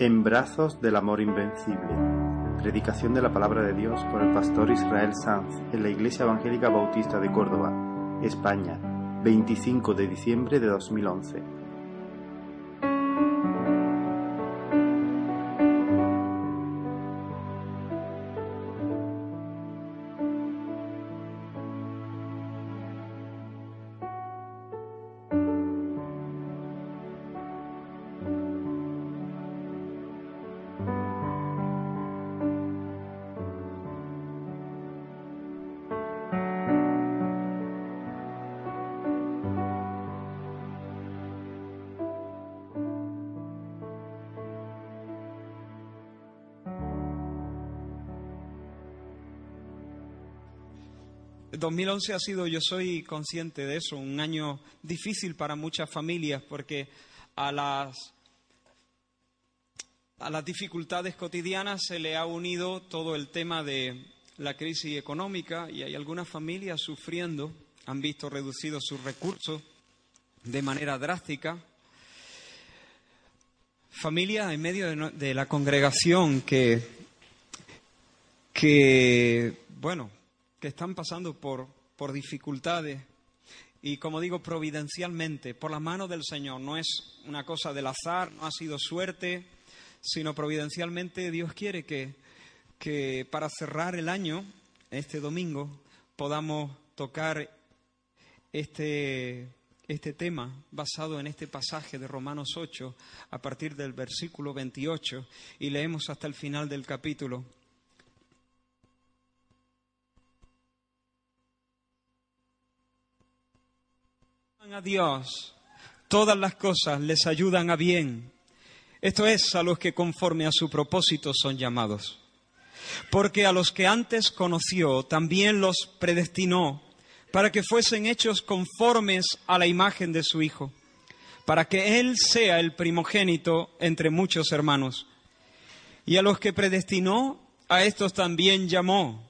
En brazos del amor invencible. Predicación de la palabra de Dios por el pastor Israel Sanz en la Iglesia Evangélica Bautista de Córdoba, España, 25 de diciembre de 2011. 2011 ha sido, yo soy consciente de eso, un año difícil para muchas familias porque a las, a las dificultades cotidianas se le ha unido todo el tema de la crisis económica y hay algunas familias sufriendo, han visto reducidos sus recursos de manera drástica. Familias en medio de, la congregación que, que, bueno, que están pasando por, por dificultades y, como digo, providencialmente, por la mano del Señor. No es una cosa del azar, no ha sido suerte, sino providencialmente Dios quiere que, que para cerrar el año, este domingo, podamos tocar este, este tema basado en este pasaje de Romanos 8 a partir del versículo 28 y leemos hasta el final del capítulo. A Dios, todas las cosas les ayudan a bien. Esto es a los que conforme a su propósito son llamados. Porque a los que antes conoció también los predestinó para que fuesen hechos conformes a la imagen de su Hijo, para que Él sea el primogénito entre muchos hermanos. Y a los que predestinó, a estos también llamó.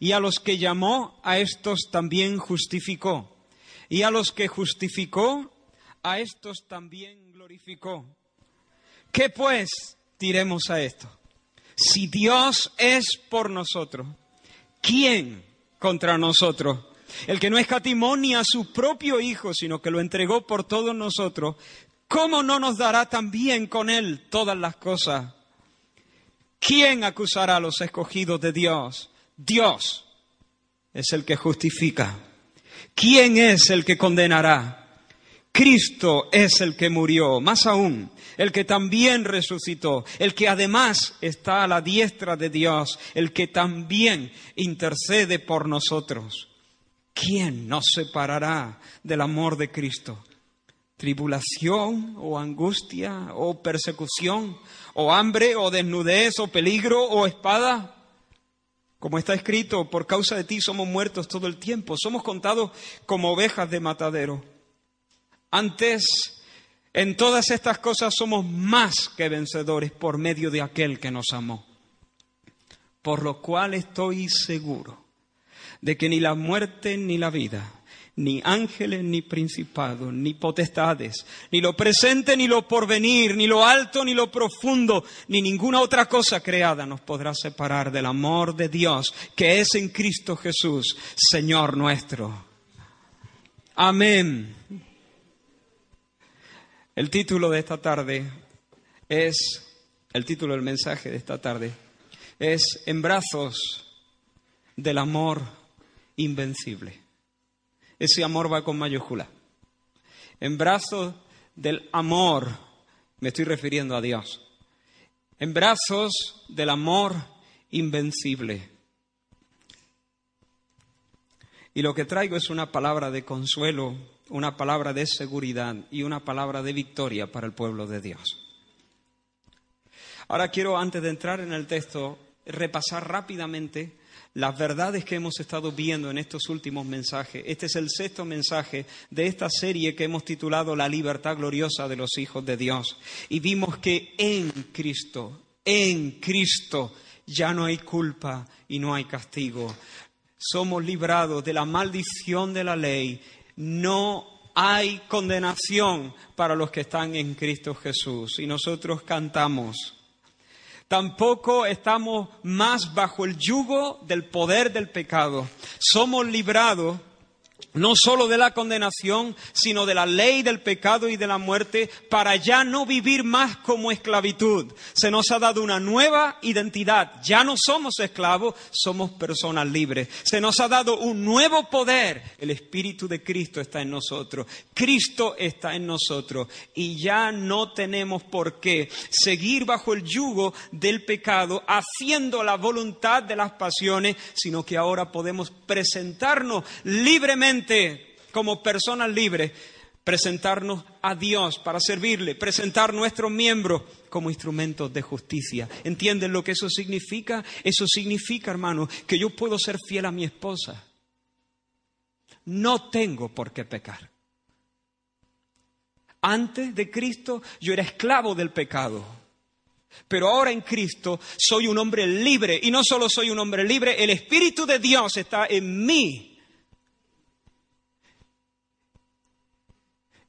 Y a los que llamó, a estos también justificó. Y a los que justificó, a estos también glorificó. ¿Qué pues diremos a esto? Si Dios es por nosotros, ¿quién contra nosotros? El que no escatimó ni a su propio Hijo, sino que lo entregó por todos nosotros, ¿cómo no nos dará también con Él todas las cosas? ¿Quién acusará a los escogidos de Dios? Dios es el que justifica. ¿Quién es el que condenará? Cristo es el que murió, más aún, el que también resucitó, el que además está a la diestra de Dios, el que también intercede por nosotros. ¿Quién nos separará del amor de Cristo? ¿Tribulación o angustia o persecución o hambre o desnudez o peligro o espada? Como está escrito, por causa de ti somos muertos todo el tiempo, somos contados como ovejas de matadero. Antes, en todas estas cosas somos más que vencedores por medio de aquel que nos amó. Por lo cual estoy seguro de que ni la muerte ni la vida, ni ángeles, ni principados, ni potestades, ni lo presente, ni lo porvenir, ni lo alto, ni lo profundo, ni ninguna otra cosa creada nos podrá separar del amor de Dios que es en Cristo Jesús, Señor nuestro. Amén. El título de esta tarde es, el título del mensaje de esta tarde es En brazos del amor invencible. Ese amor va con mayúscula. En brazos del amor, me estoy refiriendo a Dios. En brazos del amor invencible. Y lo que traigo es una palabra de consuelo, una palabra de seguridad y una palabra de victoria para el pueblo de Dios. Ahora quiero, antes de entrar en el texto, repasar rápidamente las verdades que hemos estado viendo en estos últimos mensajes. Este es el sexto mensaje de esta serie que hemos titulado La libertad gloriosa de los hijos de Dios. Y vimos que en Cristo, en Cristo, ya no hay culpa y no hay castigo. Somos librados de la maldición de la ley. No hay condenación para los que están en Cristo Jesús. Y nosotros cantamos Tampoco estamos más bajo el yugo del poder del pecado. Somos librados no solo de la condenación, sino de la ley del pecado y de la muerte, para ya no vivir más como esclavitud. Se nos ha dado una nueva identidad. Ya no somos esclavos, somos personas libres. Se nos ha dado un nuevo poder. El Espíritu de Cristo está en nosotros. Cristo está en nosotros. Y ya no tenemos por qué seguir bajo el yugo del pecado, haciendo la voluntad de las pasiones, sino que ahora podemos presentarnos libremente como personas libres, presentarnos a Dios para servirle, presentar nuestros miembros como instrumentos de justicia. ¿Entienden lo que eso significa? Eso significa, hermano, que yo puedo ser fiel a mi esposa. No tengo por qué pecar. Antes de Cristo yo era esclavo del pecado. Pero ahora en Cristo soy un hombre libre. Y no solo soy un hombre libre, el Espíritu de Dios está en mí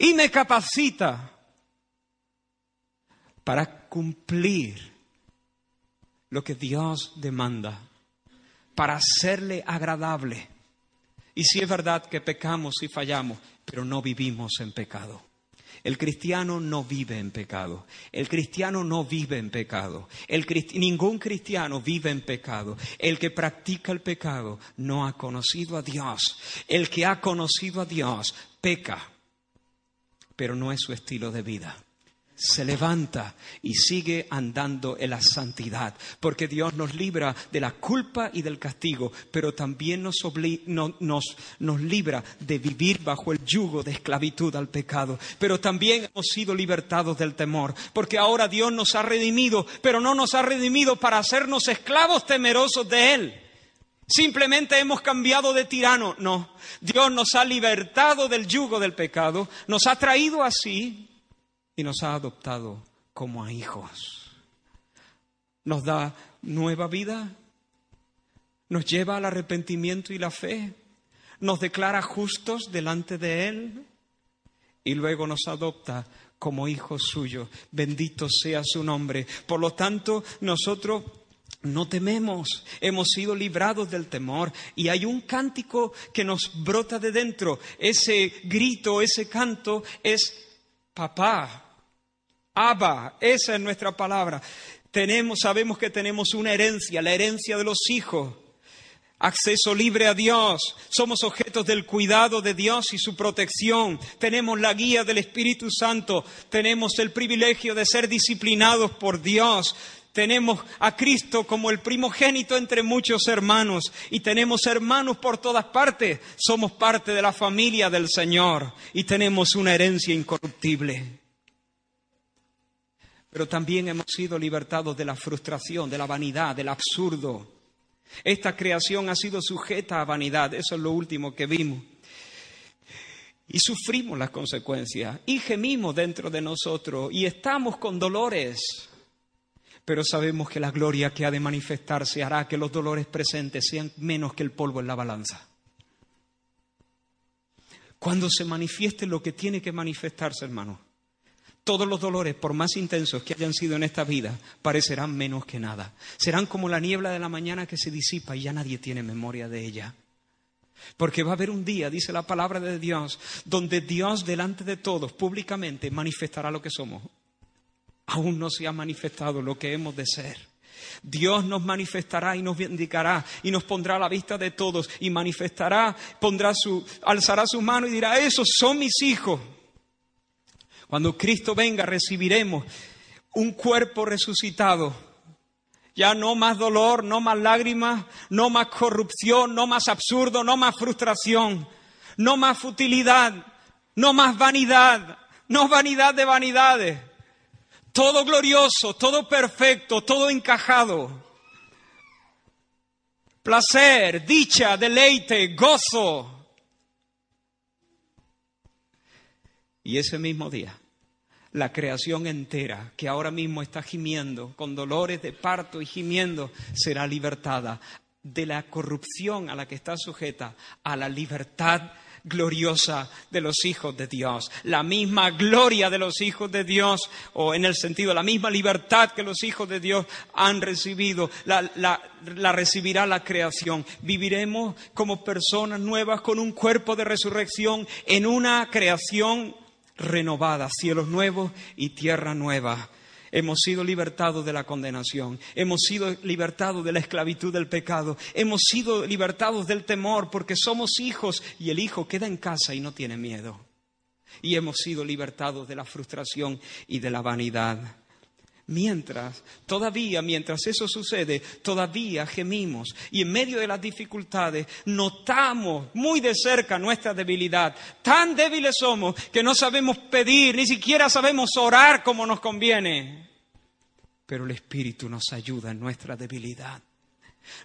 y me capacita para cumplir lo que Dios demanda, para hacerle agradable. Y si es verdad que pecamos y fallamos, pero no vivimos en pecado. El cristiano no vive en pecado. El cristiano no vive en pecado. ningún cristiano vive en pecado. El que practica el pecado no ha conocido a Dios. El que ha conocido a Dios peca pero no es su estilo de vida. Se levanta y sigue andando en la santidad, porque Dios nos libra de la culpa y del castigo, pero también nos, nos, libra de vivir bajo el yugo de esclavitud al pecado. Pero también hemos sido libertados del temor, porque ahora Dios nos ha redimido, pero no nos ha redimido para hacernos esclavos temerosos de Él. Simplemente hemos cambiado de tirano. No, Dios nos ha libertado del yugo del pecado, nos ha traído así y nos ha adoptado como a hijos. Nos da nueva vida, nos lleva al arrepentimiento y la fe, nos declara justos delante de Él y luego nos adopta como hijos suyos. Bendito sea su nombre. Por lo tanto, nosotros no tememos, hemos sido librados del temor y hay un cántico que nos brota de dentro. Ese grito, ese canto es papá, Abba, esa es nuestra palabra. Tenemos, sabemos que tenemos una herencia, la herencia de los hijos. Acceso libre a Dios, somos objetos del cuidado de Dios y su protección, tenemos la guía del Espíritu Santo, tenemos el privilegio de ser disciplinados por Dios, tenemos a Cristo como el primogénito entre muchos hermanos y tenemos hermanos por todas partes. Somos parte de la familia del Señor y tenemos una herencia incorruptible. Pero también hemos sido libertados de la frustración, de la vanidad, del absurdo. Esta creación ha sido sujeta a vanidad, eso es lo último que vimos. Y sufrimos las consecuencias y gemimos dentro de nosotros y estamos con dolores pero sabemos que la gloria que ha de manifestarse hará que los dolores presentes sean menos que el polvo en la balanza. Cuando se manifieste lo que tiene que manifestarse, hermano, todos los dolores, por más intensos que hayan sido en esta vida, parecerán menos que nada. Serán como la niebla de la mañana que se disipa y ya nadie tiene memoria de ella. Porque va a haber un día, dice la palabra de Dios, donde Dios delante de todos públicamente manifestará lo que somos aún no se ha manifestado lo que hemos de ser. Dios nos manifestará y nos indicará y nos pondrá a la vista de todos y manifestará, pondrá su, alzará su mano y dirá, esos son mis hijos. Cuando Cristo venga recibiremos un cuerpo resucitado. Ya no más dolor, no más lágrimas, no más corrupción, no más absurdo, no más frustración, no más futilidad, no más vanidad, no vanidad de vanidades todo glorioso, todo perfecto, todo encajado. Placer, dicha, deleite, gozo. Y ese mismo día, la creación entera, que ahora mismo está gimiendo, con dolores de parto y gimiendo, será libertada de la corrupción a la que está sujeta, a la libertad gloriosa de los hijos de Dios, la misma gloria de los hijos de Dios, o en el sentido, la misma libertad que los hijos de Dios han recibido, la, la recibirá la creación. Viviremos como personas nuevas con un cuerpo de resurrección en una creación renovada, cielos nuevos y tierra nueva. Hemos sido libertados de la condenación, hemos sido libertados de la esclavitud del pecado, hemos sido libertados del temor porque somos hijos y el hijo queda en casa y no tiene miedo. Y hemos sido libertados de la frustración y de la vanidad. Mientras, todavía, mientras eso sucede, todavía gemimos y en medio de las dificultades notamos muy de cerca nuestra debilidad. Tan débiles somos que no sabemos pedir, ni siquiera sabemos orar como nos conviene. Pero el Espíritu nos ayuda en nuestra debilidad.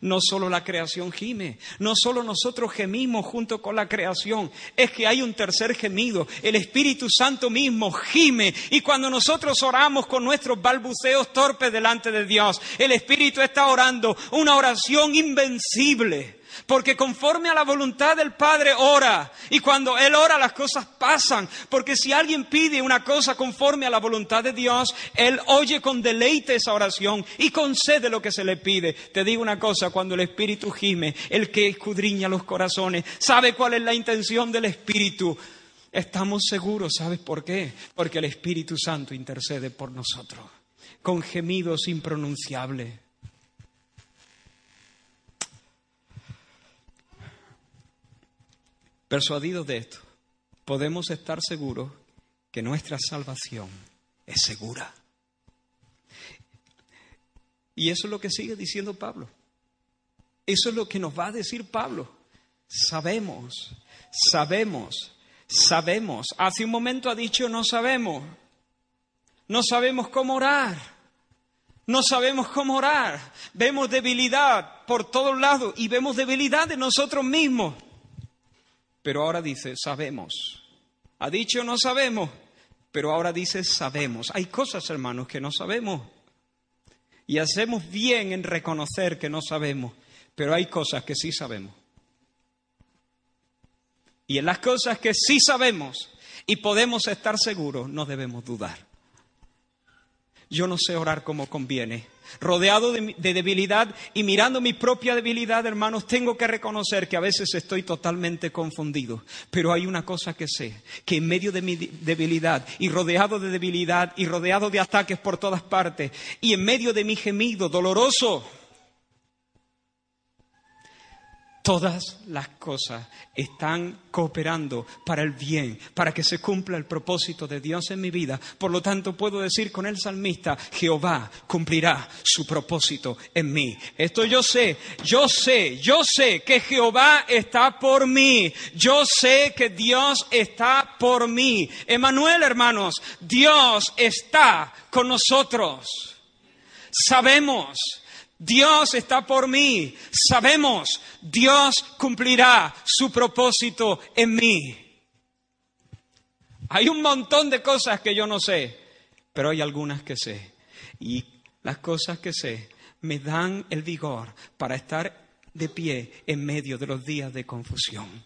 No solo la creación gime, no solo nosotros gemimos junto con la creación, es que hay un tercer gemido, el Espíritu Santo mismo gime y cuando nosotros oramos con nuestros balbuceos torpes delante de Dios, el Espíritu está orando una oración invencible porque conforme a la voluntad del Padre ora. Y cuando Él ora las cosas pasan. Porque si alguien pide una cosa conforme a la voluntad de Dios, Él oye con deleite esa oración y concede lo que se le pide. Te digo una cosa, cuando el Espíritu gime, el que escudriña los corazones, sabe cuál es la intención del Espíritu. Estamos seguros, ¿sabes por qué? Porque el Espíritu Santo intercede por nosotros con gemidos impronunciables. Persuadidos de esto, podemos estar seguros que nuestra salvación es segura. Y eso es lo que sigue diciendo Pablo. Eso es lo que nos va a decir Pablo. Sabemos, sabemos, sabemos. Hace un momento ha dicho no sabemos. No sabemos cómo orar. No sabemos cómo orar. Vemos debilidad por todos lados y vemos debilidad de nosotros mismos. Pero ahora dice, sabemos. Ha dicho no sabemos, pero ahora dice sabemos. Hay cosas, hermanos, que no sabemos. Y hacemos bien en reconocer que no sabemos, pero hay cosas que sí sabemos. Y en las cosas que sí sabemos y podemos estar seguros, no debemos dudar. Yo no sé orar como conviene. Rodeado de, debilidad y mirando mi propia debilidad, hermanos, tengo que reconocer que a veces estoy totalmente confundido. Pero hay una cosa que sé, que en medio de mi debilidad y rodeado de debilidad y rodeado de ataques por todas partes y en medio de mi gemido doloroso, Todas las cosas están cooperando para el bien, para que se cumpla el propósito de Dios en mi vida. Por lo tanto, puedo decir con el salmista, Jehová cumplirá su propósito en mí. Esto yo sé, yo sé, yo sé que Jehová está por mí. Yo sé que Dios está por mí. Emanuel, hermanos, Dios está con nosotros. Sabemos Dios está por mí. Sabemos, Dios cumplirá su propósito en mí. Hay un montón de cosas que yo no sé, pero hay algunas que sé. Y las cosas que sé me dan el vigor para estar de pie en medio de los días de confusión.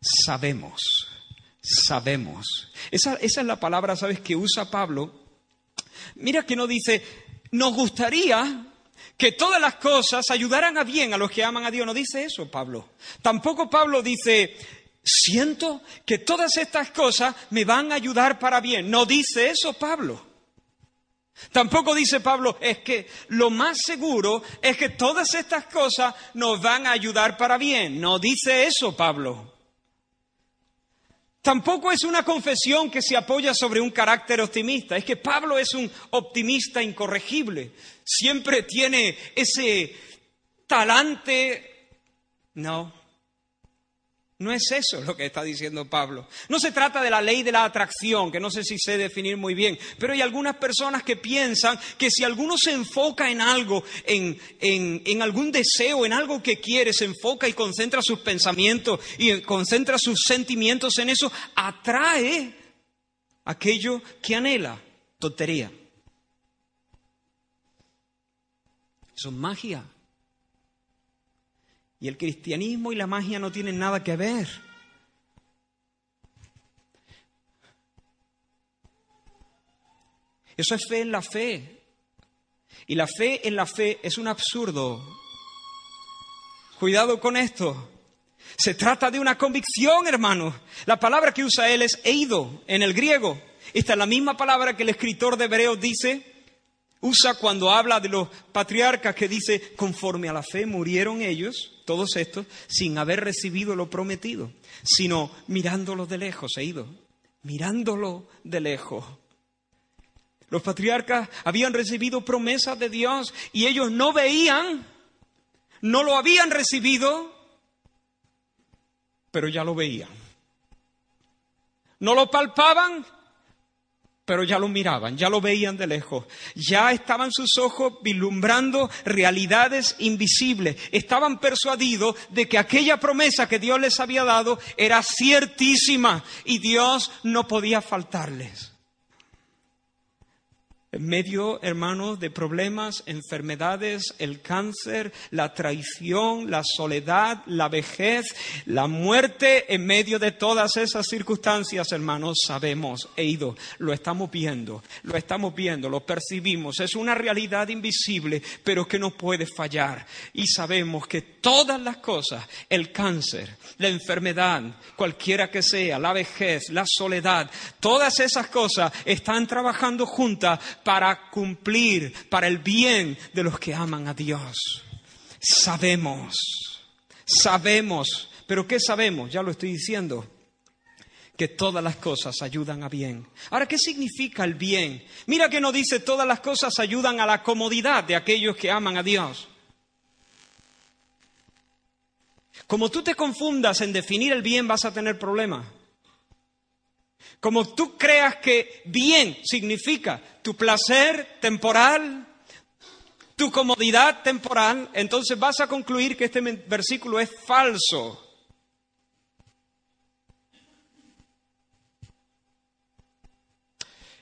Sabemos, sabemos. Esa, es la palabra, ¿sabes?, que usa Pablo. Mira que no dice, nos gustaría que todas las cosas ayudaran a bien a los que aman a Dios. No dice eso Pablo. Tampoco Pablo dice, siento que todas estas cosas me van a ayudar para bien. No dice eso Pablo. Tampoco dice Pablo, es que lo más seguro es que todas estas cosas nos van a ayudar para bien. No dice eso Pablo. Tampoco es una confesión que se apoya sobre un carácter optimista. Es que Pablo es un optimista incorregible. Siempre tiene ese talante. No, no es eso lo que está diciendo Pablo. No se trata de la ley de la atracción, que no sé si sé definir muy bien, pero hay algunas personas que piensan que si alguno se enfoca en algo, en, en, algún deseo, en algo que quiere, se enfoca y concentra sus pensamientos y concentra sus sentimientos en eso, atrae aquello que anhela. Tontería. Eso es magia. Y el cristianismo y la magia no tienen nada que ver. Eso es fe en la fe. Y la fe en la fe es un absurdo. Cuidado con esto. Se trata de una convicción, hermano. La palabra que usa él es eido en el griego. Esta es la misma palabra que el escritor de Hebreos dice usa cuando habla de los patriarcas que dice, conforme a la fe murieron ellos, todos estos, sin haber recibido lo prometido, sino mirándolo de lejos, eido, mirándolo de lejos. Los patriarcas habían recibido promesas de Dios y ellos no veían no lo habían recibido, pero ya lo veían. No lo palpaban, pero ya lo miraban, ya lo veían de lejos. Ya estaban sus ojos vislumbrando realidades invisibles. Estaban persuadidos de que aquella promesa que Dios les había dado era ciertísima y Dios no podía faltarles. En medio, hermanos, de problemas, enfermedades, el cáncer, la traición, la soledad, la vejez, la muerte, en medio de todas esas circunstancias, hermanos, sabemos, he ido, lo estamos viendo, lo estamos viendo, lo percibimos. Es una realidad invisible, pero que no puede fallar. Y sabemos que todas las cosas, el cáncer, la enfermedad, cualquiera que sea, la vejez, la soledad, todas esas cosas están trabajando juntas para cumplir, para el bien de los que aman a Dios. Sabemos, sabemos, pero ¿qué sabemos? Ya lo estoy diciendo que todas las cosas ayudan a bien. Ahora, ¿qué significa el bien? Mira que no dice todas las cosas ayudan a la comodidad de aquellos que aman a Dios. Como tú te confundas en definir el bien, vas a tener problemas. Como tú creas que bien significa tu placer temporal, tu comodidad temporal, entonces vas a concluir que este versículo es falso.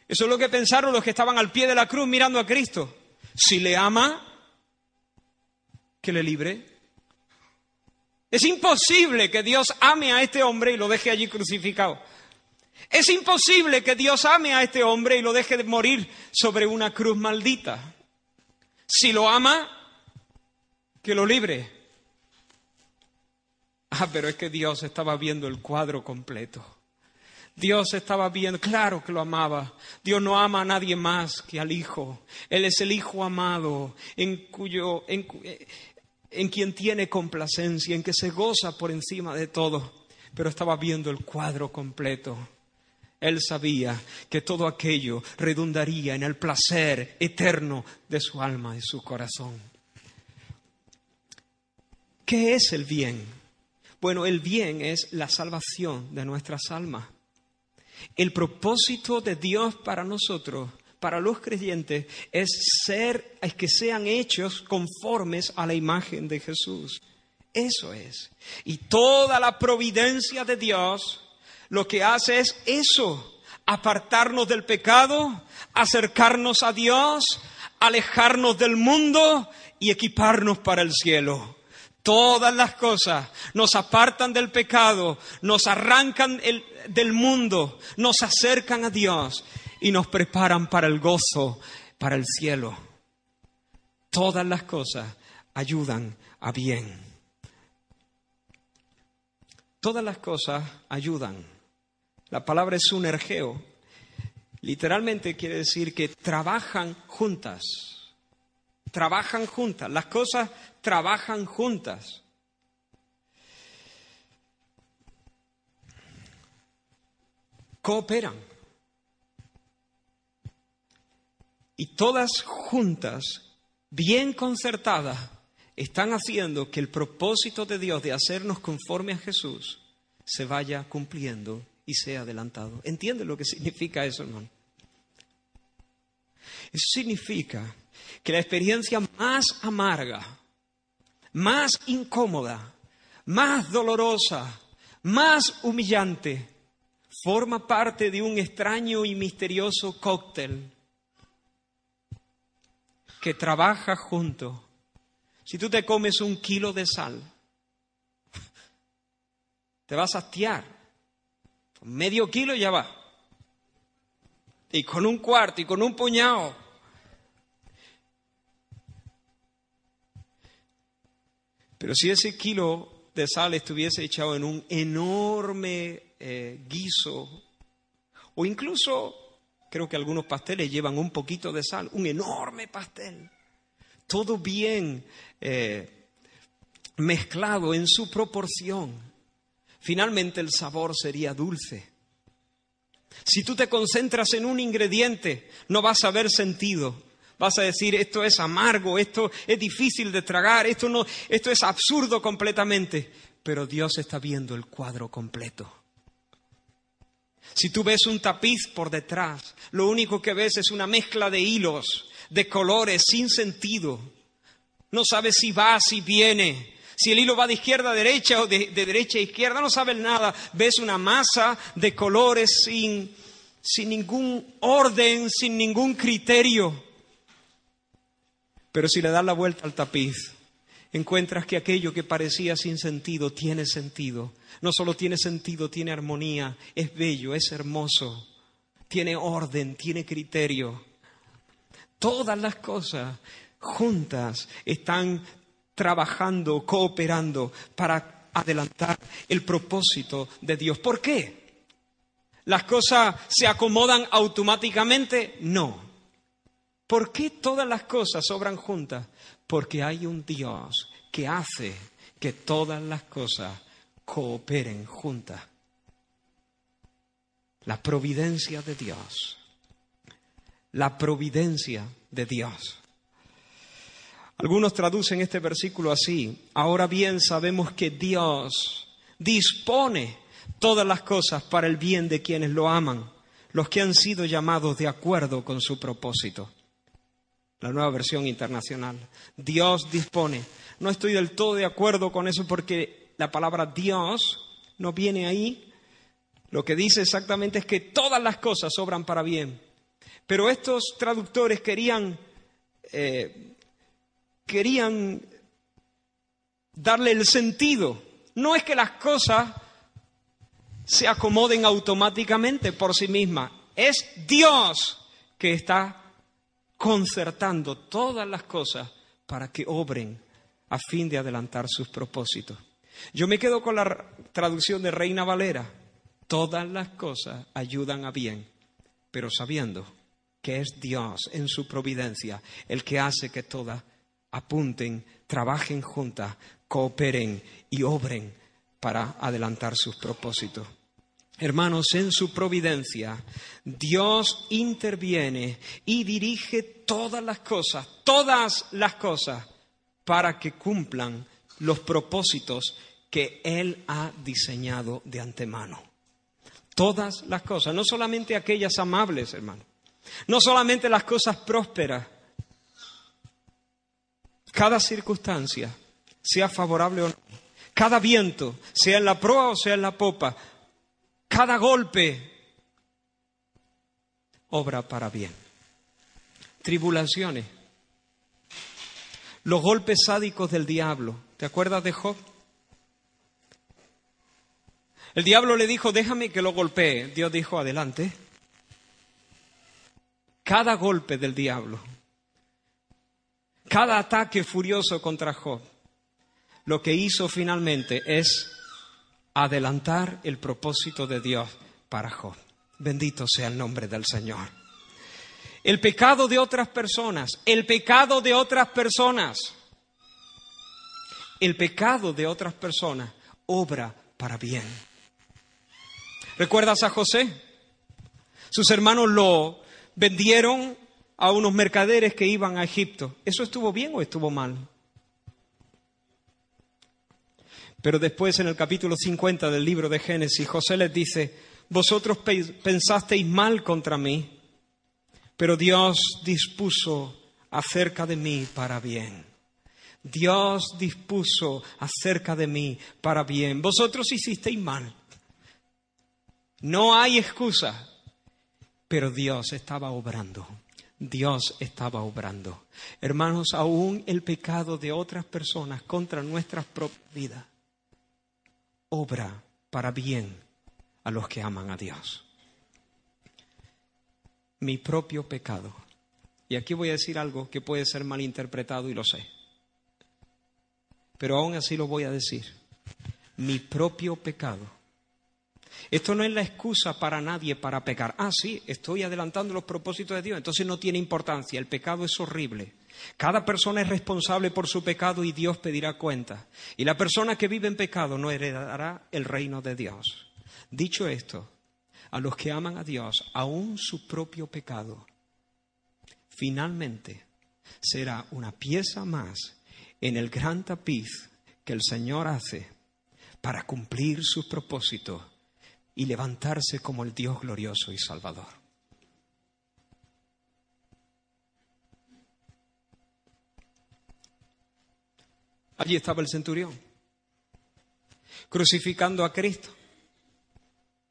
Eso es lo que pensaron los que estaban al pie de la cruz mirando a Cristo. Si le ama, que le libre. Es imposible que Dios ame a este hombre y lo deje allí crucificado. Es imposible que Dios ame a este hombre y lo deje de morir sobre una cruz maldita. Si lo ama, que lo libre. Ah, pero es que Dios estaba viendo el cuadro completo. Dios estaba viendo, claro que lo amaba. Dios no ama a nadie más que al Hijo. Él es el Hijo amado, en cuyo, en, en quien tiene complacencia, en que se goza por encima de todo. Pero estaba viendo el cuadro completo. Él sabía que todo aquello redundaría en el placer eterno de su alma y su corazón. ¿Qué es el bien? Bueno, el bien es la salvación de nuestras almas. El propósito de Dios para nosotros, para los creyentes, es ser, es que sean hechos conformes a la imagen de Jesús. Eso es. Y toda la providencia de Dios lo que hace es eso, apartarnos del pecado, acercarnos a Dios, alejarnos del mundo y equiparnos para el cielo. Todas las cosas nos apartan del pecado, nos arrancan del mundo, nos acercan a Dios y nos preparan para el gozo, para el cielo. Todas las cosas ayudan a bien. Todas las cosas ayudan. La palabra es un ergeo. Literalmente quiere decir que trabajan juntas. Trabajan juntas. Las cosas trabajan juntas. Cooperan. Y todas juntas, bien concertadas, están haciendo que el propósito de Dios de hacernos conforme a Jesús se vaya cumpliendo y sea adelantado. ¿Entiende lo que significa eso, hermano? Eso significa que la experiencia más amarga, más incómoda, más dolorosa, más humillante, forma parte de un extraño y misterioso cóctel que trabaja junto. Si tú te comes un kilo de sal, te vas a hastiar medio kilo ya va. y con un cuarto y con un puñado. Pero si ese kilo de sal estuviese echado en un enorme eh, guiso, o incluso creo que algunos pasteles llevan un poquito de sal, un enorme pastel, todo bien eh, mezclado en su proporción, finalmente el sabor sería dulce. Si tú te concentras en un ingrediente, no vas a ver sentido. Vas a decir, esto es amargo, esto es difícil de tragar, esto, no, esto es absurdo completamente. Pero Dios está viendo el cuadro completo. Si tú ves un tapiz por detrás, lo único que ves es una mezcla de hilos, de colores, sin sentido. No sabes si va, si viene, si el hilo va de izquierda a derecha o de, derecha a izquierda, no sabes nada. Ves una masa de colores sin, sin ningún orden, sin ningún criterio. Pero si le das la vuelta al tapiz, encuentras que aquello que parecía sin sentido tiene sentido. No solo tiene sentido, tiene armonía, es bello, es hermoso, tiene orden, tiene criterio. Todas las cosas juntas están trabajando, cooperando para adelantar el propósito de Dios. ¿Por qué? ¿Las cosas se acomodan automáticamente? No. ¿Por qué todas las cosas obran juntas? Porque hay un Dios que hace que todas las cosas cooperen juntas. La providencia de Dios. La providencia de Dios. Algunos traducen este versículo así. Ahora bien sabemos que Dios dispone todas las cosas para el bien de quienes lo aman, los que han sido llamados de acuerdo con su propósito la nueva versión internacional. Dios dispone. No estoy del todo de acuerdo con eso porque la palabra Dios no viene ahí. Lo que dice exactamente es que todas las cosas obran para bien. Pero estos traductores querían, eh, querían darle el sentido. No es que las cosas se acomoden automáticamente por sí mismas. Es Dios que está concertando todas las cosas para que obren a fin de adelantar sus propósitos. Yo me quedo con la traducción de Reina Valera. Todas las cosas ayudan a bien, pero sabiendo que es Dios en su providencia el que hace que todas apunten, trabajen juntas, cooperen y obren para adelantar sus propósitos. Hermanos, en su providencia, Dios interviene y dirige todas las cosas, todas las cosas, para que cumplan los propósitos que Él ha diseñado de antemano. Todas las cosas, no solamente aquellas amables, hermano, no solamente las cosas prósperas, cada circunstancia, sea favorable o no, cada viento, sea en la proa o sea en la popa, cada golpe obra para bien. Tribulaciones. Los golpes sádicos del diablo. ¿Te acuerdas de Job? El diablo le dijo, déjame que lo golpee. Dios dijo, adelante. Cada golpe del diablo, cada ataque furioso contra Job, lo que hizo finalmente es adelantar el propósito de Dios para Job. Bendito sea el nombre del Señor. El pecado de otras personas, el pecado de otras personas, el pecado de otras personas obra para bien. ¿Recuerdas a José? Sus hermanos lo vendieron a unos mercaderes que iban a Egipto. ¿Eso estuvo bien o estuvo mal? Pero después en el capítulo 50 del libro de Génesis, José les dice, vosotros pensasteis mal contra mí, pero Dios dispuso acerca de mí para bien. Dios dispuso acerca de mí para bien. Vosotros hicisteis mal. No hay excusa, pero Dios estaba obrando. Dios estaba obrando. Hermanos, aún el pecado de otras personas contra nuestras propias vidas obra para bien a los que aman a Dios. mi propio pecado. Y aquí voy a decir algo que puede ser malinterpretado y lo sé. Pero aún así lo voy a decir. Mi propio pecado. Esto no es la excusa para nadie para pecar. Ah, sí, estoy adelantando los propósitos de Dios. Entonces no tiene importancia. El pecado es horrible. Cada persona es responsable por su pecado y Dios pedirá cuenta. Y la persona que vive en pecado no heredará el reino de Dios. Dicho esto, a los que aman a Dios, aún su propio pecado, finalmente será una pieza más en el gran tapiz que el Señor hace para cumplir sus propósitos y levantarse como el Dios glorioso y salvador. Allí estaba el centurión, crucificando a Cristo,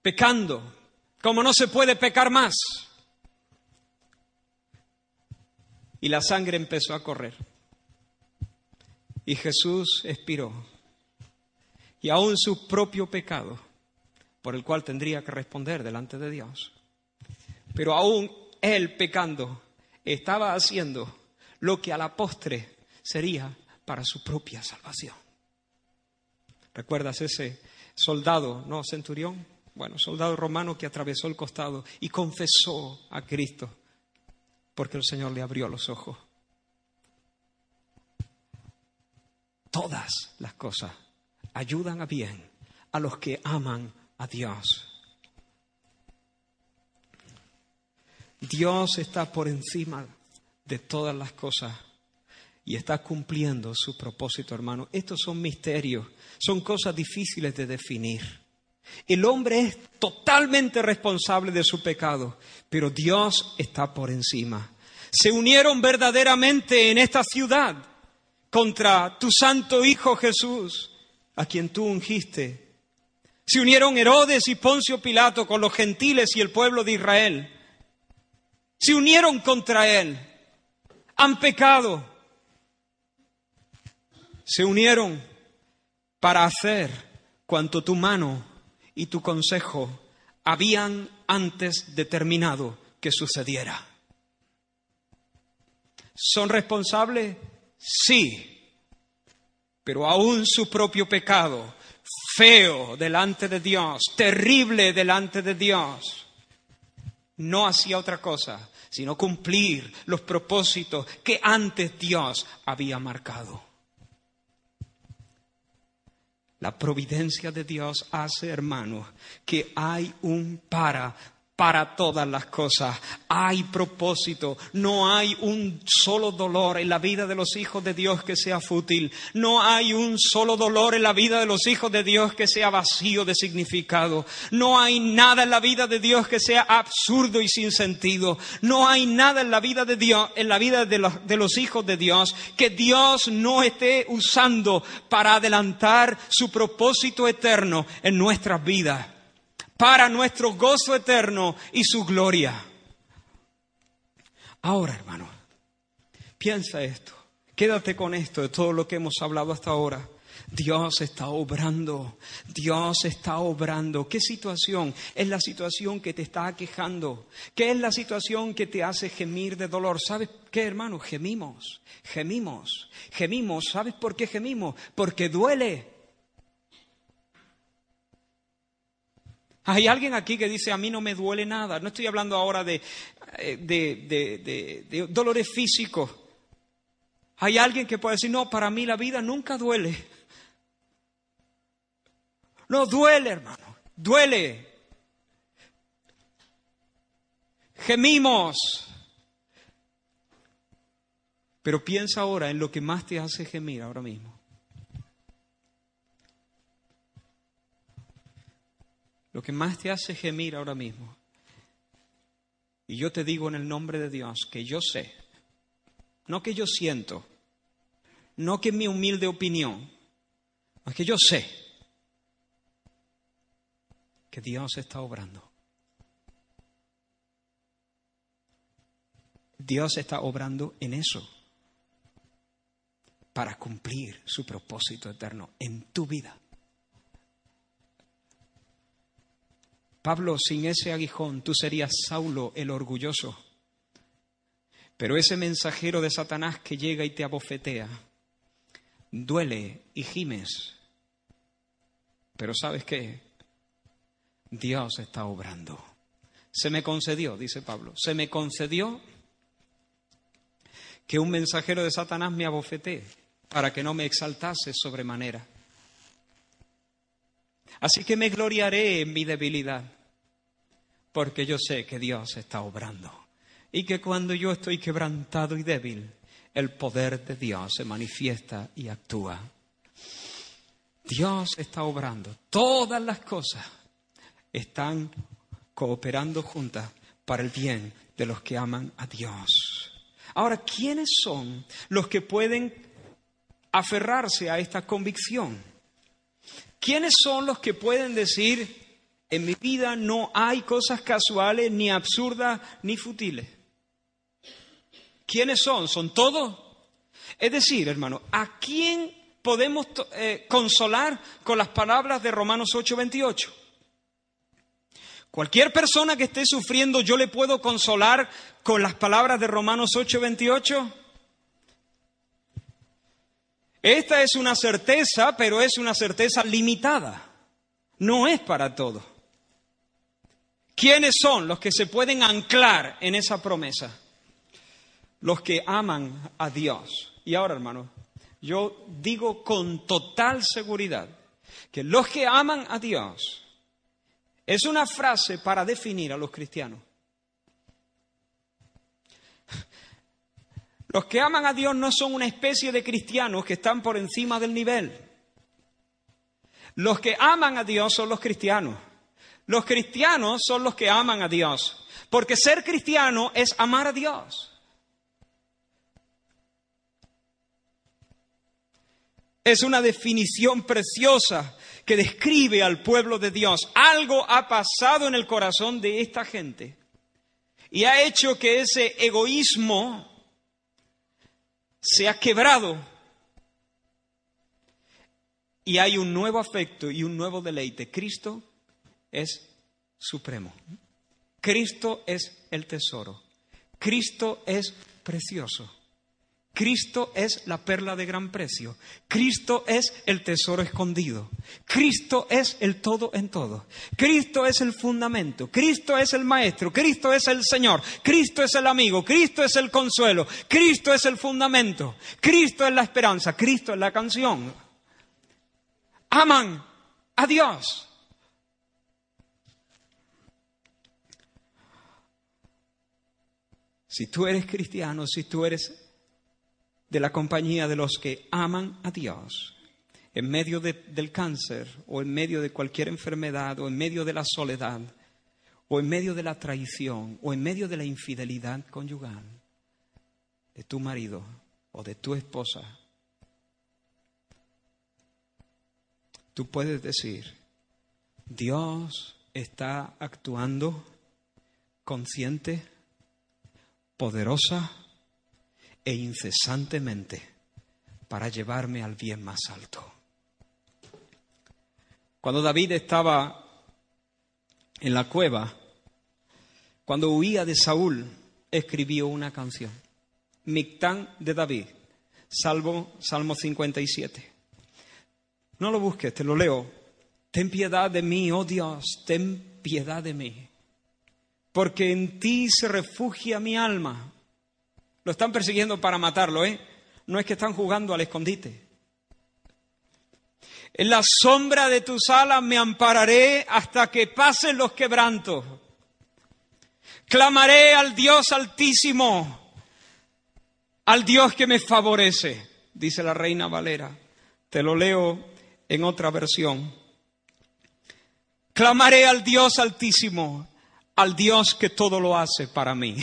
pecando, como no se puede pecar más. Y la sangre empezó a correr. Y Jesús expiró. Y aún su propio pecado, por el cual tendría que responder delante de Dios. Pero aún él pecando, estaba haciendo lo que a la postre sería para su propia salvación. ¿Recuerdas ese soldado, no centurión? Bueno, soldado romano que atravesó el costado y confesó a Cristo porque el Señor le abrió los ojos. Todas las cosas ayudan a bien a los que aman a Dios. Dios está por encima de todas las cosas y está cumpliendo su propósito, hermano. Estos son misterios, son cosas difíciles de definir. El hombre es totalmente responsable de su pecado, pero Dios está por encima. Se unieron verdaderamente en esta ciudad contra tu santo Hijo Jesús, a quien tú ungiste. Se unieron Herodes y Poncio Pilato con los gentiles y el pueblo de Israel. Se unieron contra él. Han pecado se unieron para hacer cuanto tu mano y tu consejo habían antes determinado que sucediera. ¿Son responsables? Sí, pero aún su propio pecado, feo delante de Dios, terrible delante de Dios, no hacía otra cosa sino cumplir los propósitos que antes Dios había marcado. La providencia de Dios hace, hermano, que hay un para para todas las cosas. Hay propósito. No hay un solo dolor en la vida de los hijos de Dios que sea fútil. No hay un solo dolor en la vida de los hijos de Dios que sea vacío de significado. No hay nada en la vida de Dios que sea absurdo y sin sentido. No hay nada en la vida de Dios, en la vida de los, los hijos de Dios que Dios no esté usando para adelantar su propósito eterno en nuestras vidas para nuestro gozo eterno y su gloria. Ahora, hermano, piensa esto, quédate con esto de todo lo que hemos hablado hasta ahora. Dios está obrando, Dios está obrando. ¿Qué situación es la situación que te está aquejando? ¿Qué es la situación que te hace gemir de dolor? ¿Sabes qué, hermano? Gemimos, gemimos, gemimos. ¿Sabes por qué gemimos? Porque duele. Hay alguien aquí que dice, a mí no me duele nada. No estoy hablando ahora de, eh, de, dolores físicos. Hay alguien que puede decir, no, para mí la vida nunca duele. No duele, hermano, duele. Gemimos. Pero piensa ahora en lo que más te hace gemir ahora mismo. Lo que más te hace gemir ahora mismo. Y yo te digo en el nombre de Dios que yo sé, no que yo siento, no que mi humilde opinión, es que yo sé que Dios está obrando. Dios está obrando en eso para cumplir su propósito eterno en tu vida. Pablo, sin ese aguijón tú serías Saulo el orgulloso. Pero ese mensajero de Satanás que llega y te abofetea, duele y gimes. Pero ¿sabes qué? Dios está obrando. Se me concedió, dice Pablo, se me concedió que un mensajero de Satanás me abofetee para que no me exaltase sobremanera. Así que me gloriaré en mi debilidad, porque yo sé que Dios está obrando y que cuando yo estoy quebrantado y débil, el poder de Dios se manifiesta y actúa. Dios está obrando. Todas las cosas están cooperando juntas para el bien de los que aman a Dios. Ahora, ¿quiénes son los que pueden aferrarse a esta convicción? ¿Quiénes son los que pueden decir, en mi vida no hay cosas casuales, ni absurdas, ni futiles? ¿Quiénes son? ¿Son todos? Es decir, hermano, ¿a quién podemos eh, consolar con las palabras de Romanos 8:28? Cualquier persona que esté sufriendo, yo le puedo consolar con las palabras de Romanos 8:28. Esta es una certeza, pero es una certeza limitada. No es para todo. ¿Quiénes son los que se pueden anclar en esa promesa? Los que aman a Dios. Y ahora, hermano, yo digo con total seguridad que los que aman a Dios es una frase para definir a los cristianos. Los que aman a Dios no son una especie de cristianos que están por encima del nivel. Los que aman a Dios son los cristianos. Los cristianos son los que aman a Dios. Porque ser cristiano es amar a Dios. Es una definición preciosa que describe al pueblo de Dios. Algo ha pasado en el corazón de esta gente y ha hecho que ese egoísmo se ha quebrado y hay un nuevo afecto y un nuevo deleite. Cristo es supremo. Cristo es el tesoro. Cristo es precioso. Cristo es la perla de gran precio. Cristo es el tesoro escondido. Cristo es el todo en todo. Cristo es el fundamento. Cristo es el maestro. Cristo es el Señor. Cristo es el amigo. Cristo es el consuelo. Cristo es el fundamento. Cristo es la esperanza. Cristo es la canción. Aman a Dios. Si tú eres cristiano, si tú eres de la compañía de los que aman a Dios en medio del cáncer o en medio de cualquier enfermedad o en medio de la soledad o en medio de la traición o en medio de la infidelidad conyugal de tu marido o de tu esposa. Tú puedes decir, Dios está actuando consciente, poderosa, e incesantemente para llevarme al bien más alto. Cuando David estaba en la cueva, cuando huía de Saúl, escribió una canción, Mictán de David, Salvo, Salmo 57. No lo busques, te lo leo. Ten piedad de mí, oh Dios, ten piedad de mí, porque en ti se refugia mi alma. Lo están persiguiendo para matarlo, ¿eh? No es que están jugando al escondite. En la sombra de tus alas me ampararé hasta que pasen los quebrantos. Clamaré al Dios altísimo, al Dios que me favorece, dice la reina Valera. Te lo leo en otra versión. Clamaré al Dios altísimo, al Dios que todo lo hace para mí.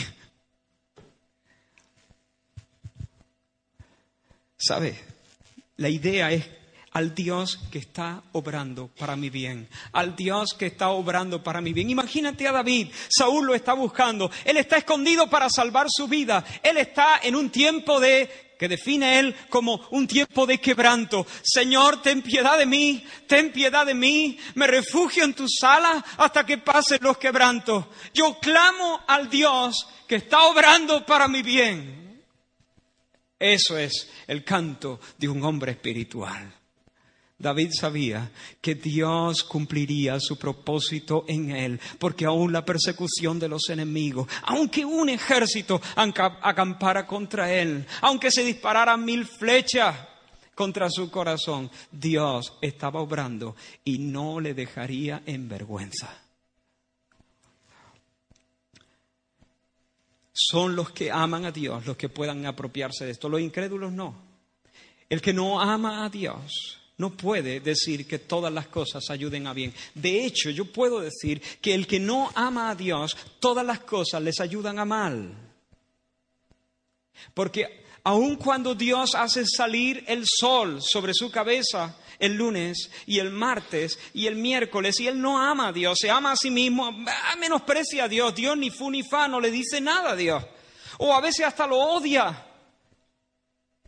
¿Sabe? La idea es al Dios que está obrando para mi bien, al Dios que está obrando para mi bien. Imagínate a David, Saúl lo está buscando, él está escondido para salvar su vida, él está en un tiempo de que define él como un tiempo de quebranto. Señor, ten piedad de mí, ten piedad de mí, me refugio en tu sala hasta que pasen los quebrantos. Yo clamo al Dios que está obrando para mi bien. Eso es el canto de un hombre espiritual. David sabía que Dios cumpliría su propósito en él, porque aún la persecución de los enemigos, aunque un ejército acampara contra él, aunque se dispararan mil flechas contra su corazón, Dios estaba obrando y no le dejaría en vergüenza. Son los que aman a Dios los que puedan apropiarse de esto, los incrédulos no. El que no ama a Dios no puede decir que todas las cosas ayuden a bien. De hecho, yo puedo decir que el que no ama a Dios, todas las cosas les ayudan a mal. Porque aun cuando Dios hace salir el sol sobre su cabeza el lunes y el martes y el miércoles y él no ama a Dios, se ama a sí mismo, menosprecia a Dios, Dios ni fu ni fa, no le dice nada a Dios. O a veces hasta lo odia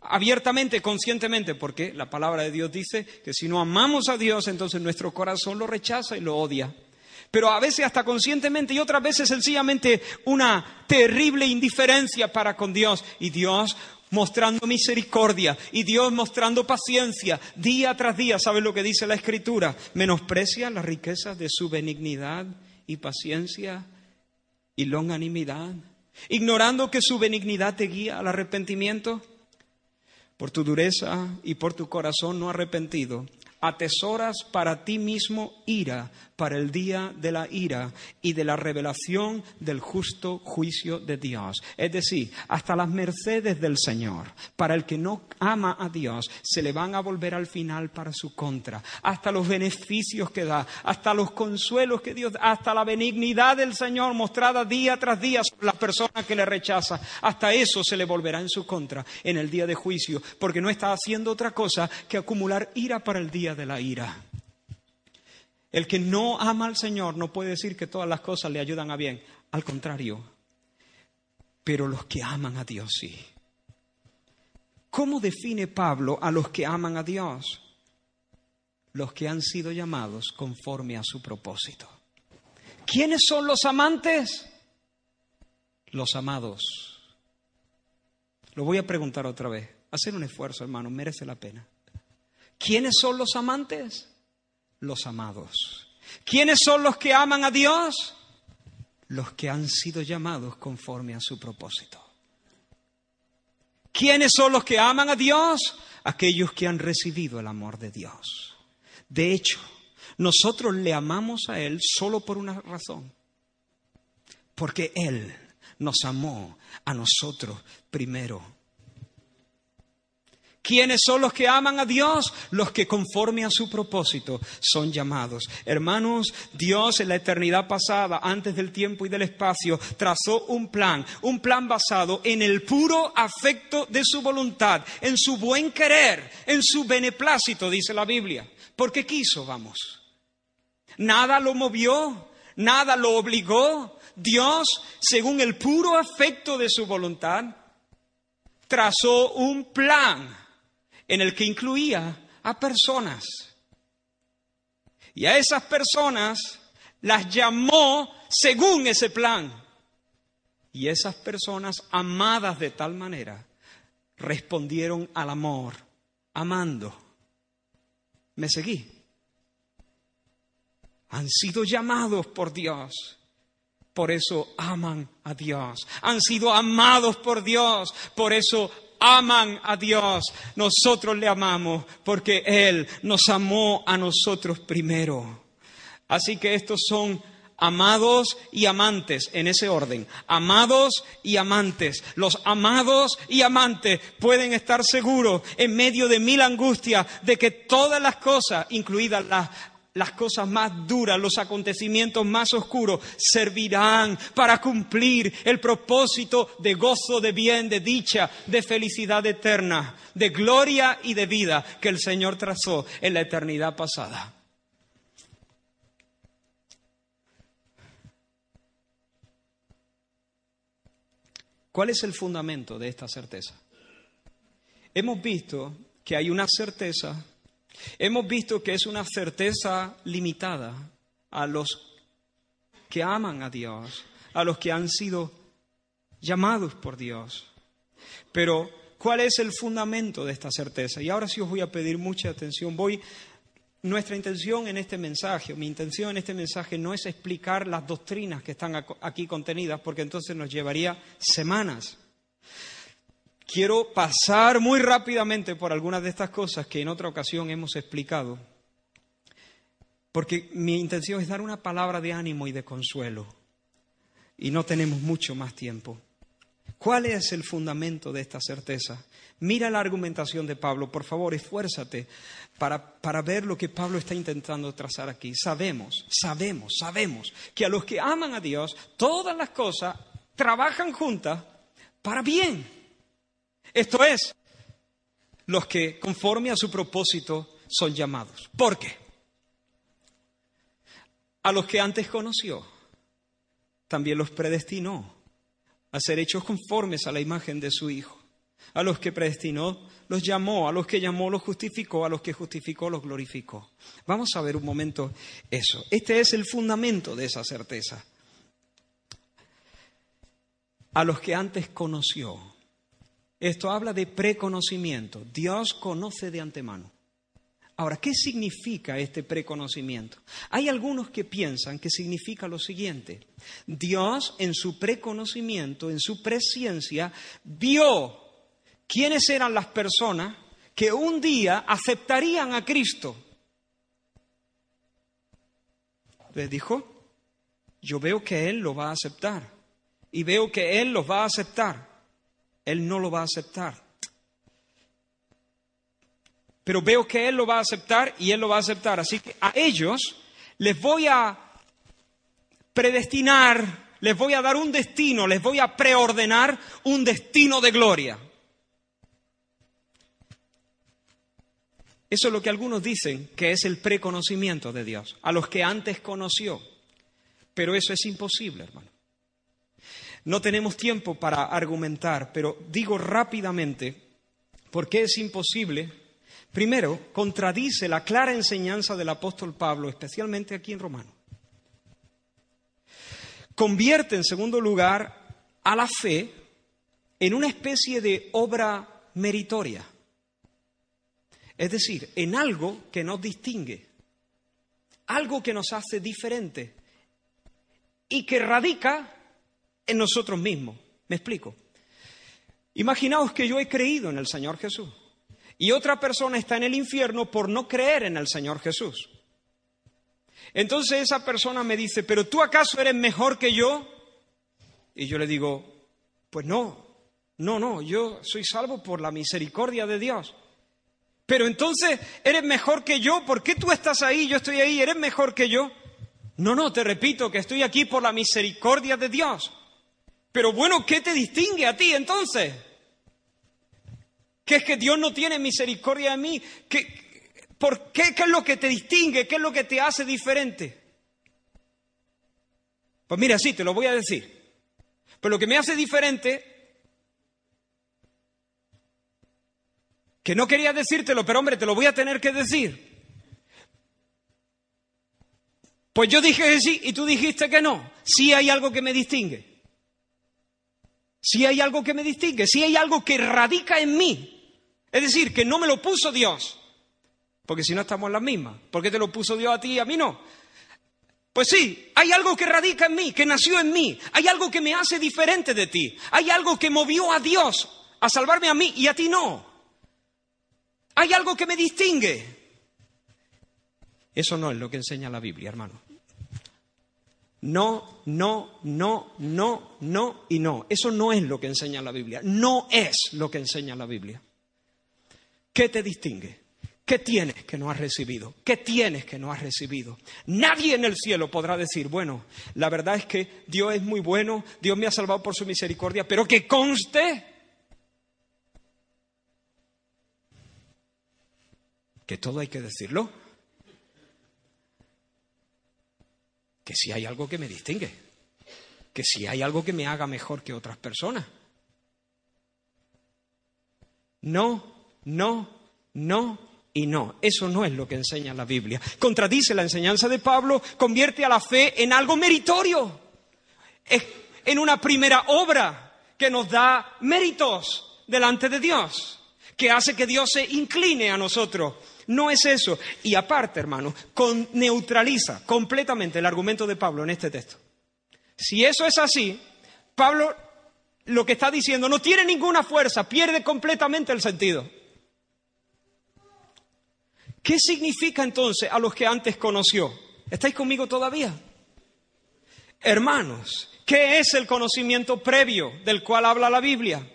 abiertamente, conscientemente, porque la palabra de Dios dice que si no amamos a Dios, entonces nuestro corazón lo rechaza y lo odia. Pero a veces hasta conscientemente y otras veces sencillamente una terrible indiferencia para con Dios. Y Dios mostrando misericordia y Dios mostrando paciencia día tras día. ¿Sabes lo que dice la Escritura? Menosprecia las riquezas de su benignidad y paciencia y longanimidad, ignorando que su benignidad te guía al arrepentimiento por tu dureza y por tu corazón no arrepentido, atesoras para ti mismo ira para el día de la ira y de la revelación del justo juicio de Dios. Es decir, hasta las mercedes del Señor, para el que no ama a Dios, se le van a volver al final para su contra. Hasta los beneficios que da, hasta los consuelos que Dios da, hasta la benignidad del Señor mostrada día tras día sobre las personas que le rechazan, hasta eso se le volverá en su contra en el día de juicio, porque no está haciendo otra cosa que acumular ira para el día de la ira. El que no ama al Señor no puede decir que todas las cosas le ayudan a bien. Al contrario. Pero los que aman a Dios sí. ¿Cómo define Pablo a los que aman a Dios? Los que han sido llamados conforme a su propósito. ¿Quiénes son los amantes? Los amados. Lo voy a preguntar otra vez. Hacer un esfuerzo, hermano, merece la pena. ¿Quiénes son los amantes? los amados. ¿Quiénes son los que aman a Dios? Los que han sido llamados conforme a su propósito. ¿Quiénes son los que aman a Dios? Aquellos que han recibido el amor de Dios. De hecho, nosotros le amamos a Él solo por una razón. Porque Él nos amó a nosotros primero. ¿Quiénes son los que aman a Dios? Los que conforme a su propósito son llamados. Hermanos, Dios en la eternidad pasada, antes del tiempo y del espacio, trazó un plan, un plan basado en el puro afecto de su voluntad, en su buen querer, en su beneplácito, dice la Biblia. Porque quiso, vamos. Nada lo movió, nada lo obligó. Dios, según el puro afecto de su voluntad, trazó un plan en el que incluía a personas. Y a esas personas las llamó según ese plan. Y esas personas amadas de tal manera respondieron al amor, amando. ¿Me seguí? Han sido llamados por Dios. Por eso aman a Dios. Han sido amados por Dios. Por eso aman a Dios, nosotros le amamos porque Él nos amó a nosotros primero. Así que estos son amados y amantes, en ese orden, amados y amantes. Los amados y amantes pueden estar seguros en medio de mil angustias de que todas las cosas, incluidas las las cosas más duras, los acontecimientos más oscuros, servirán para cumplir el propósito de gozo, de bien, de dicha, de felicidad eterna, de gloria y de vida que el Señor trazó en la eternidad pasada. ¿Cuál es el fundamento de esta certeza? hemos visto que hay una certeza, hemos visto que es una certeza limitada a los que aman a Dios, a los que han sido llamados por Dios. Pero, ¿cuál es el fundamento de esta certeza? Y ahora sí os voy a pedir mucha atención. Voy nuestra intención en este mensaje, mi intención en este mensaje no es explicar las doctrinas que están aquí contenidas, porque entonces nos llevaría semanas. Quiero pasar muy rápidamente por algunas de estas cosas que en otra ocasión hemos explicado, porque mi intención es dar una palabra de ánimo y de consuelo, y no tenemos mucho más tiempo. ¿Cuál es el fundamento de esta certeza? Mira la argumentación de Pablo, por favor, esfuérzate para, para, ver lo que Pablo está intentando trazar aquí. Sabemos, sabemos, sabemos que a los que aman a Dios, todas las cosas trabajan juntas para bien. Esto es, los que conforme a su propósito son llamados. ¿Por qué? A los que antes conoció, también los predestinó a ser hechos conformes a la imagen de su Hijo. A los que predestinó, los llamó, a los que llamó, los justificó, a los que justificó, los glorificó. Vamos a ver un momento eso. Este es el fundamento de esa certeza. A los que antes conoció. Esto habla de preconocimiento. Dios conoce de antemano. Ahora, ¿qué significa este preconocimiento? Hay algunos que piensan que significa lo siguiente. Dios en su preconocimiento, en su presciencia, vio quiénes eran las personas que un día aceptarían a Cristo. Les dijo, yo veo que Él lo va a aceptar y veo que Él los va a aceptar. Él no lo va a aceptar pero veo que Él lo va a aceptar y Él lo va a aceptar. Así que a ellos les voy a predestinar, les voy a dar un destino, les voy a preordenar un destino de gloria. Eso es lo que algunos dicen que es el preconocimiento de Dios, a los que antes conoció. Pero eso es imposible, hermano. No tenemos tiempo para argumentar, pero digo rápidamente por qué es imposible Primero, contradice la clara enseñanza del apóstol Pablo, especialmente aquí en Romano. Convierte, en segundo lugar, a la fe en una especie de obra meritoria. Es decir, en algo que nos distingue, algo que nos hace diferente y que radica en nosotros mismos. ¿Me explico? Imaginaos que yo he creído en el Señor Jesús y otra persona está en el infierno por no creer en el Señor Jesús. Entonces esa persona me dice, pero tú acaso eres mejor que yo? Y yo le digo, pues no, no, no, yo soy salvo por la misericordia de Dios. Pero entonces eres mejor que yo, ¿por qué tú estás ahí, yo estoy ahí, eres mejor que yo? No, no, te repito que estoy aquí por la misericordia de Dios. Pero bueno, ¿qué te distingue a ti entonces? ¿Qué es que Dios no tiene misericordia de mí? ¿Qué, ¿Por qué? ¿Qué es lo que te distingue? ¿Qué es lo que te hace diferente? Pues mira, sí, te lo voy a decir. Pero lo que me hace diferente, que no quería decírtelo, pero hombre, te lo voy a tener que decir. Pues yo dije que sí y tú dijiste que no. Sí hay algo que me distingue. Sí hay algo que me distingue. Sí hay algo que radica en mí. Es decir, que no me lo puso Dios. Porque si no estamos en las mismas. ¿Por qué te lo puso Dios a ti y a mí no? Pues sí, hay algo que radica en mí, que nació en mí. Hay algo que me hace diferente de ti. Hay algo que movió a Dios a salvarme a mí y a ti no. Hay algo que me distingue. Eso no es lo que enseña la Biblia, hermano. No, no, no, no, no y no. Eso no es lo que enseña la Biblia. No es lo que enseña la Biblia. ¿Qué te distingue? ¿Qué tienes que no has recibido? ¿Qué tienes que no has recibido? Nadie en el cielo podrá decir, bueno, la verdad es que Dios es muy bueno, Dios me ha salvado por su misericordia, pero que conste que todo hay que decirlo. Si hay algo que me distingue, que si hay algo que me haga mejor que otras personas. No no, no y no. Eso no es lo que enseña la Biblia. Contradice la enseñanza de Pablo, convierte a la fe en algo meritorio, en una primera obra que nos da méritos delante de Dios, que hace que Dios se incline a nosotros. No es eso. Y aparte, hermano, neutraliza completamente el argumento de Pablo en este texto. Si eso es así, Pablo lo que está diciendo no tiene ninguna fuerza, pierde completamente el sentido. ¿Qué significa entonces a los que antes conoció? ¿Estáis conmigo todavía? Hermanos, ¿qué es el conocimiento previo del cual habla la Biblia?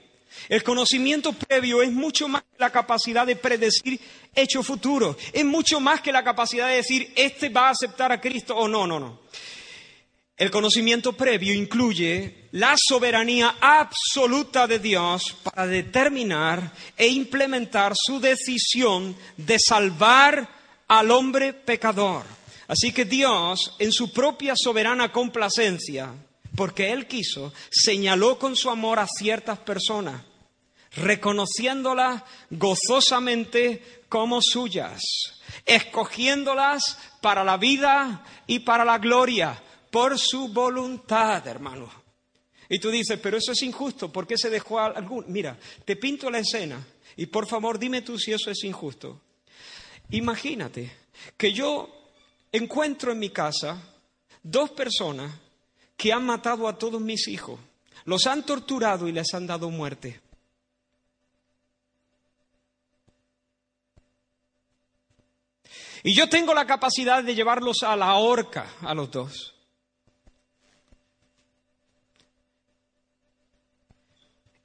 El conocimiento previo es mucho más que la capacidad de predecir hechos futuros, es mucho más que la capacidad de decir, este va a aceptar a Cristo o no, no, no. El conocimiento previo incluye la soberanía absoluta de Dios para determinar e implementar su decisión de salvar al hombre pecador. Así que Dios, en su propia soberana complacencia, porque Él quiso, señaló con su amor a ciertas personas, reconociéndolas gozosamente como suyas, escogiéndolas para la vida y para la gloria por su voluntad, hermano. Y tú dices, pero eso es injusto, ¿por qué se dejó a algún? Mira, te pinto la escena y por favor dime tú si eso es injusto. Imagínate que yo encuentro en mi casa dos personas que han matado a todos mis hijos, los han torturado y les han dado muerte. Y yo tengo la capacidad de llevarlos a la horca a los dos.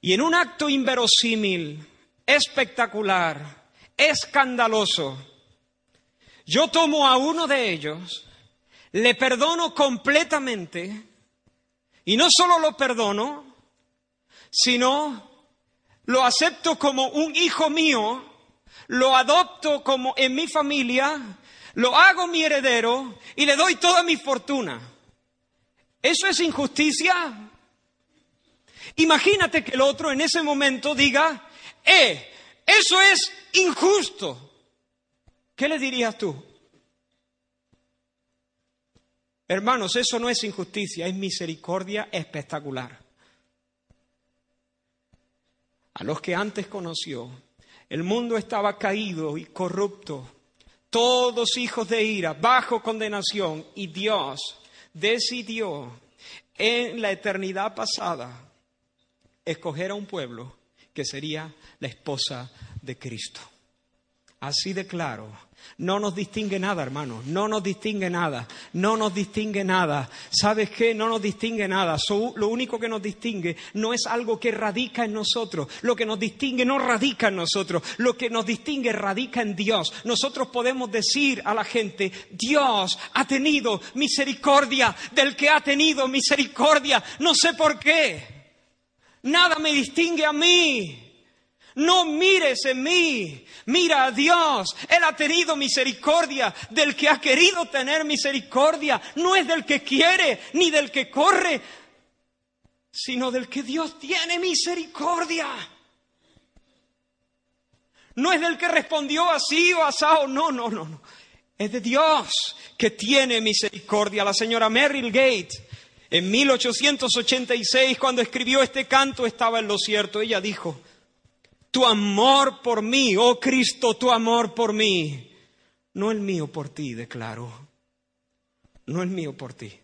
Y en un acto inverosímil, espectacular, escandaloso, yo tomo a uno de ellos, le perdono completamente, y no solo lo perdono, sino lo acepto como un hijo mío, lo adopto como en mi familia, lo hago mi heredero y le doy toda mi fortuna. ¿Eso es injusticia? Imagínate que el otro en ese momento diga, eh, eso es injusto. ¿Qué le dirías tú? Hermanos, eso no es injusticia, es misericordia espectacular. A los que antes conoció, el mundo estaba caído y corrupto, todos hijos de ira, bajo condenación, y Dios decidió en la eternidad pasada escoger a un pueblo que sería la esposa de Cristo. Así de claro. No nos distingue nada, hermanos. No nos distingue nada. No nos distingue nada. ¿Sabes qué? No nos distingue nada. lo único que nos distingue no es algo que radica en nosotros. Lo que nos distingue no radica en nosotros. Lo que nos distingue radica en Dios. Nosotros podemos decir a la gente, Dios ha tenido misericordia del que ha tenido misericordia. No sé por qué. Nada me distingue a mí. No mires en mí, mira a Dios. Él ha tenido misericordia del que ha querido tener misericordia. No es del que quiere ni del que corre, sino del que Dios tiene misericordia. No es del que respondió así o asado, no, no, no, no. Es de Dios que tiene misericordia. La señora Merrill Gates en 1886, cuando escribió este canto, estaba en lo cierto. Ella dijo, tu amor por mí, oh Cristo, tu amor por mí, no el mío por ti, declaro, no el mío por ti.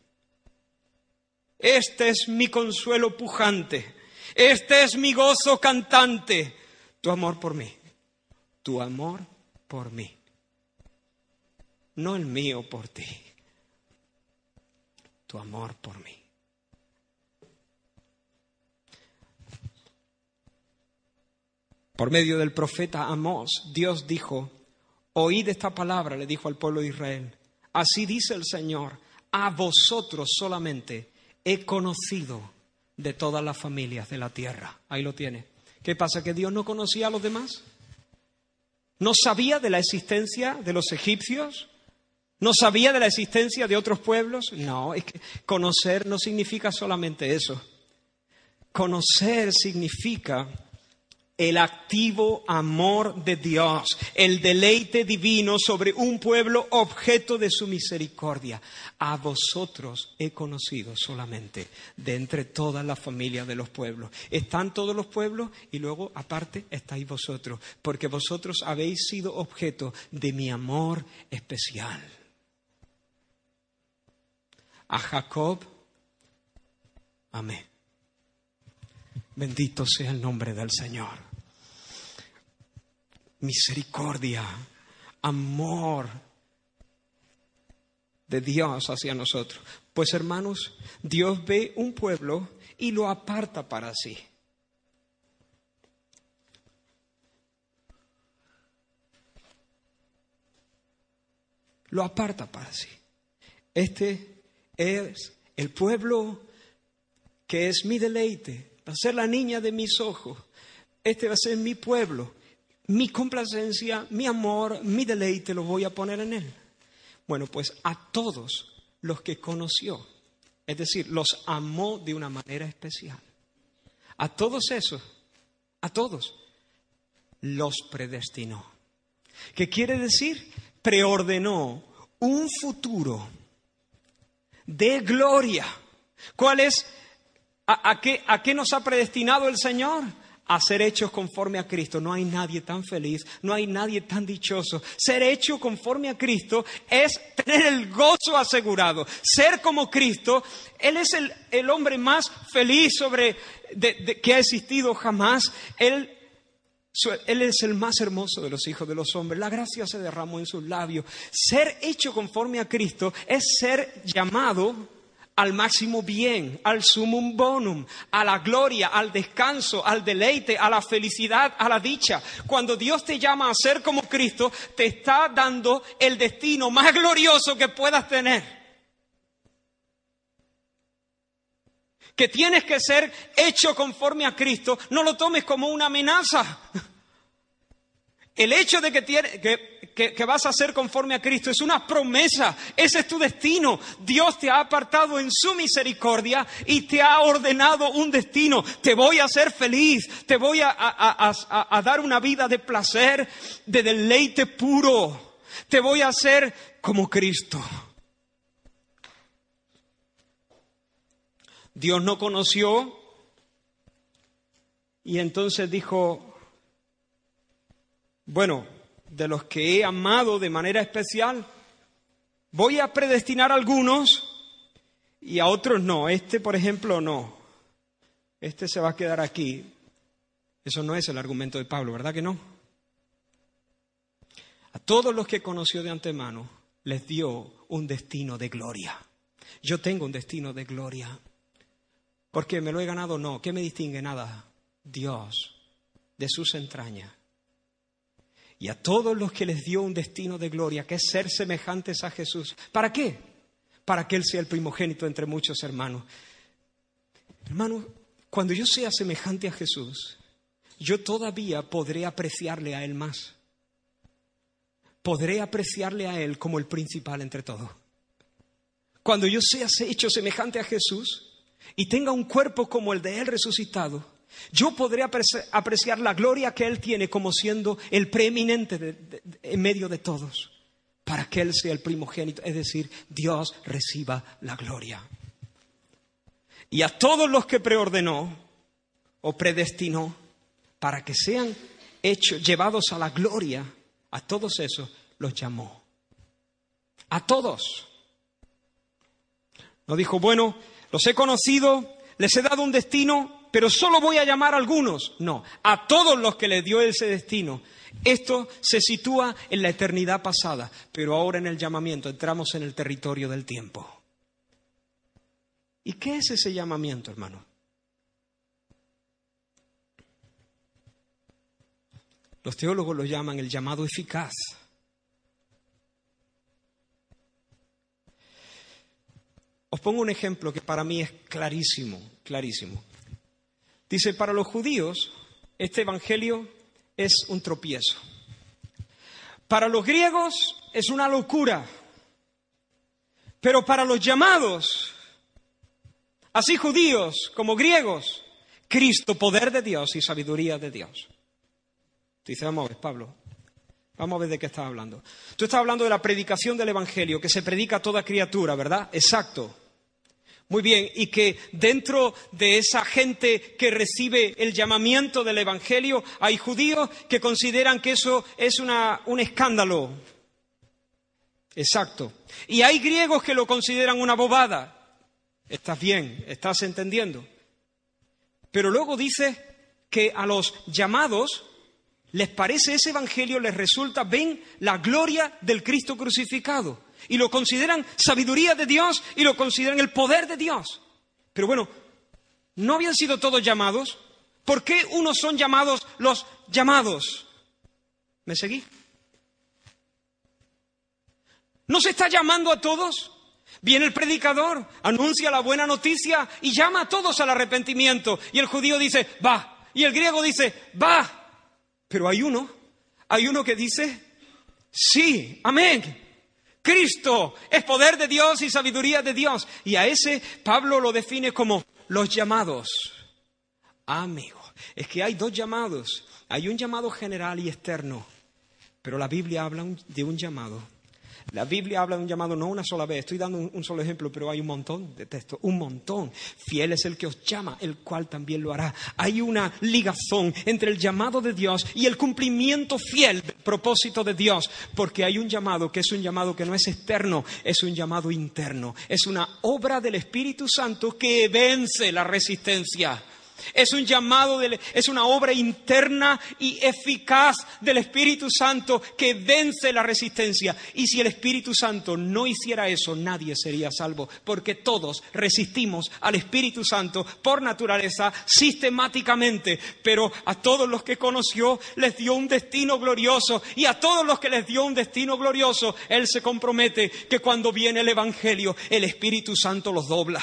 Este es mi consuelo pujante, este es mi gozo cantante, tu amor por mí, tu amor por mí, no el mío por ti. Tu amor por mí. Por medio del profeta Amós, Dios dijo, oíd esta palabra, le dijo al pueblo de Israel. Así dice el Señor, a vosotros solamente he conocido de todas las familias de la tierra. Ahí lo tiene. ¿Qué pasa? ¿Que Dios no conocía a los demás? ¿No sabía de la existencia de los egipcios? ¿No sabía de la existencia de otros pueblos? No, es que conocer no significa solamente eso. Conocer significa el activo amor de Dios, el deleite divino sobre un pueblo objeto de su misericordia. A vosotros he conocido solamente de entre todas las familias de los pueblos. Están todos los pueblos y luego aparte estáis vosotros, porque vosotros habéis sido objeto de mi amor especial. A Jacob, amén. Bendito sea el nombre del Señor. Misericordia, amor de Dios hacia nosotros. Pues hermanos, Dios ve un pueblo y lo aparta para sí. Lo aparta para sí. Este es el pueblo que es mi deleite, va a ser la niña de mis ojos. Este va a ser mi pueblo. Mi complacencia, mi amor, mi deleite lo voy a poner en él. Bueno, pues a todos los que conoció, es decir, los amó de una manera especial. A todos esos, a todos, los predestinó. ¿Qué quiere decir? Preordenó un futuro de gloria. ¿Cuál es ¿A, qué, nos ha predestinado el Señor? a ser hechos conforme a Cristo. No hay nadie tan feliz, no hay nadie tan dichoso. Ser hecho conforme a Cristo es tener el gozo asegurado. Ser como Cristo, Él es el, hombre más feliz sobre, que ha existido jamás. Él, él es el más hermoso de los hijos de los hombres. La gracia se derramó en sus labios. Ser hecho conforme a Cristo es ser llamado al máximo bien, al sumum bonum, a la gloria, al descanso, al deleite, a la felicidad, a la dicha. Cuando Dios te llama a ser como Cristo, te está dando el destino más glorioso que puedas tener. Que tienes que ser hecho conforme a Cristo, no lo tomes como una amenaza. El hecho de que, que, vas a ser conforme a Cristo es una promesa, ese es tu destino. Dios te ha apartado en su misericordia y te ha ordenado un destino. Te voy a hacer feliz, te voy a, a dar una vida de placer, de deleite puro. Te voy a hacer como Cristo. Dios no conoció y entonces dijo, bueno, de los que he amado de manera especial, voy a predestinar a algunos y a otros no. Este, por ejemplo, no. Este se va a quedar aquí. Eso no es el argumento de Pablo, ¿verdad que no? A todos los que conoció de antemano les dio un destino de gloria. Yo tengo un destino de gloria. ¿Por qué? ¿Me lo he ganado? No. ¿Qué me distingue? Nada. Dios, de sus entrañas, y a todos los que les dio un destino de gloria, que es ser semejantes a Jesús. ¿Para qué? Para que Él sea el primogénito entre muchos hermanos. Hermano, cuando yo sea semejante a Jesús, yo todavía podré apreciarle a Él más. Podré apreciarle a Él como el principal entre todos. Cuando yo sea hecho semejante a Jesús y tenga un cuerpo como el de Él resucitado, yo podré apreciar la gloria que Él tiene como siendo el preeminente en medio de todos, para que Él sea el primogénito, es decir, Dios reciba la gloria. Y a todos los que preordenó o predestinó para que sean hechos, llevados a la gloria, a todos esos los llamó. A todos. No dijo, bueno, los he conocido, les he dado un destino, pero solo voy a llamar a algunos. No, a todos los que le dio ese destino. Esto se sitúa en la eternidad pasada, pero ahora en el llamamiento entramos en el territorio del tiempo. ¿Y qué es ese llamamiento, hermano? Los teólogos lo llaman el llamado eficaz. Os pongo un ejemplo que para mí es clarísimo, clarísimo. Dice, para los judíos este Evangelio es un tropiezo. Para los griegos es una locura. Pero para los llamados, así judíos como griegos, Cristo, poder de Dios y sabiduría de Dios. Dice, vamos a ver, Pablo, vamos a ver de qué estás hablando. Tú estás hablando de la predicación del Evangelio, que se predica a toda criatura, ¿verdad? Exacto. Muy bien, y que dentro de esa gente que recibe el llamamiento del Evangelio hay judíos que consideran que eso es un escándalo. Exacto. Y hay griegos que lo consideran una bobada. Estás bien, estás entendiendo. Pero luego dice que a los llamados les parece ese Evangelio, les resulta, ven la gloria del Cristo crucificado y lo consideran sabiduría de Dios y lo consideran el poder de Dios. Pero bueno, ¿no habían sido todos llamados? ¿Por qué unos son llamados los llamados? ¿Me seguí? ¿No se está llamando a todos? Viene el predicador, anuncia la buena noticia y llama a todos al arrepentimiento. Y el judío dice, va. Y el griego dice, va. Pero hay uno, hay uno que dice, sí, amén. Cristo es poder de Dios y sabiduría de Dios. Y a ese Pablo lo define como los llamados. Amigo, es que hay dos llamados. Hay un llamado general y externo, pero la Biblia habla de un llamado la Biblia habla de un llamado no una sola vez, estoy dando un, solo ejemplo, pero hay un montón de textos, un montón. Fiel es el que os llama, el cual también lo hará. Hay una ligazón entre el llamado de Dios y el cumplimiento fiel del propósito de Dios, porque hay un llamado que es un llamado que no es externo, es un llamado interno, es una obra del Espíritu Santo que vence la resistencia. Es un llamado, es una obra interna y eficaz del Espíritu Santo que vence la resistencia. Y si el Espíritu Santo no hiciera eso, nadie sería salvo, porque todos resistimos al Espíritu Santo por naturaleza, sistemáticamente. Pero a todos los que conoció les dio un destino glorioso y a todos los que les dio un destino glorioso, Él se compromete que cuando viene el Evangelio, el Espíritu Santo los dobla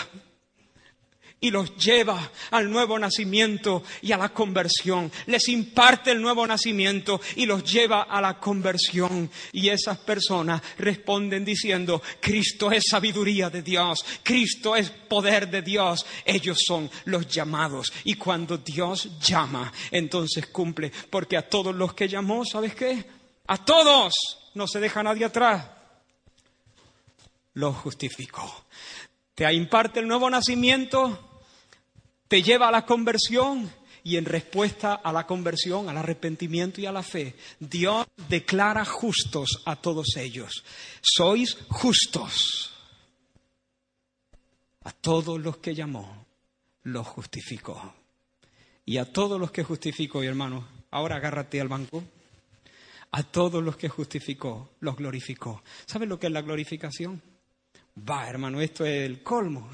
y los lleva al nuevo nacimiento y a la conversión. Les imparte el nuevo nacimiento y los lleva a la conversión. Y esas personas responden diciendo, Cristo es sabiduría de Dios, Cristo es poder de Dios. Ellos son los llamados. Y cuando Dios llama, entonces cumple. Porque a todos los que llamó, ¿sabes qué? A todos no se deja nadie atrás. Los justificó. Te imparte el nuevo nacimiento te lleva a la conversión y en respuesta a la conversión, al arrepentimiento y a la fe, Dios declara justos a todos ellos. Sois justos. A todos los que llamó, los justificó. Y a todos los que justificó, y hermano, ahora agárrate al banco. A todos los que justificó, los glorificó. ¿Sabes lo que es la glorificación? Va, hermano, esto es el colmo.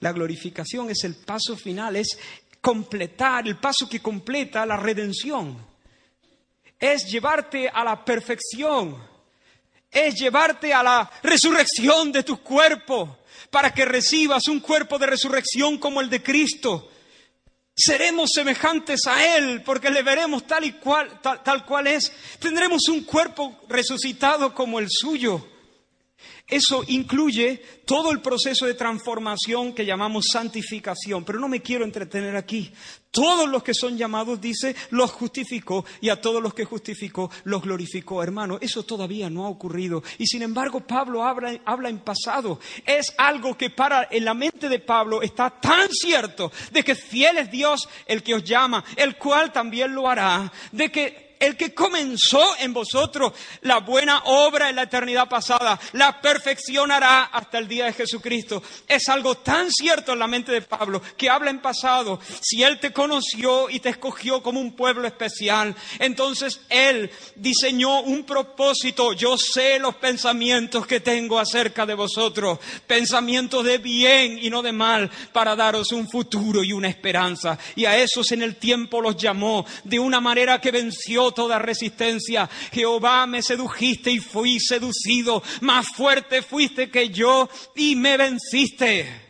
La glorificación es el paso final, es completar, el paso que completa la redención. Es llevarte a la perfección, es llevarte a la resurrección de tu cuerpo, para que recibas un cuerpo de resurrección como el de Cristo. Seremos semejantes a Él porque le veremos tal y cual, tal, tal cual es. Tendremos un cuerpo resucitado como el suyo. Eso incluye todo el proceso de transformación que llamamos santificación, pero no me quiero entretener aquí. Todos los que son llamados, dice, los justificó y a todos los que justificó los glorificó. Hermano, eso todavía no ha ocurrido. Y sin embargo, Pablo habla, habla en pasado. Es algo que para en la mente de Pablo está tan cierto de que fiel es Dios el que os llama, el cual también lo hará, de que el que comenzó en vosotros la buena obra en la eternidad pasada, la perfeccionará hasta el día de Jesucristo. Es algo tan cierto en la mente de Pablo que habla en pasado. Si Él te conoció y te escogió como un pueblo especial, entonces Él diseñó un propósito. Yo sé los pensamientos que tengo acerca de vosotros, pensamientos de bien y no de mal, para daros un futuro y una esperanza. Y a esos en el tiempo los llamó de una manera que venció toda resistencia. Jehová me sedujiste y fui seducido. Más fuerte fuiste que yo y me venciste.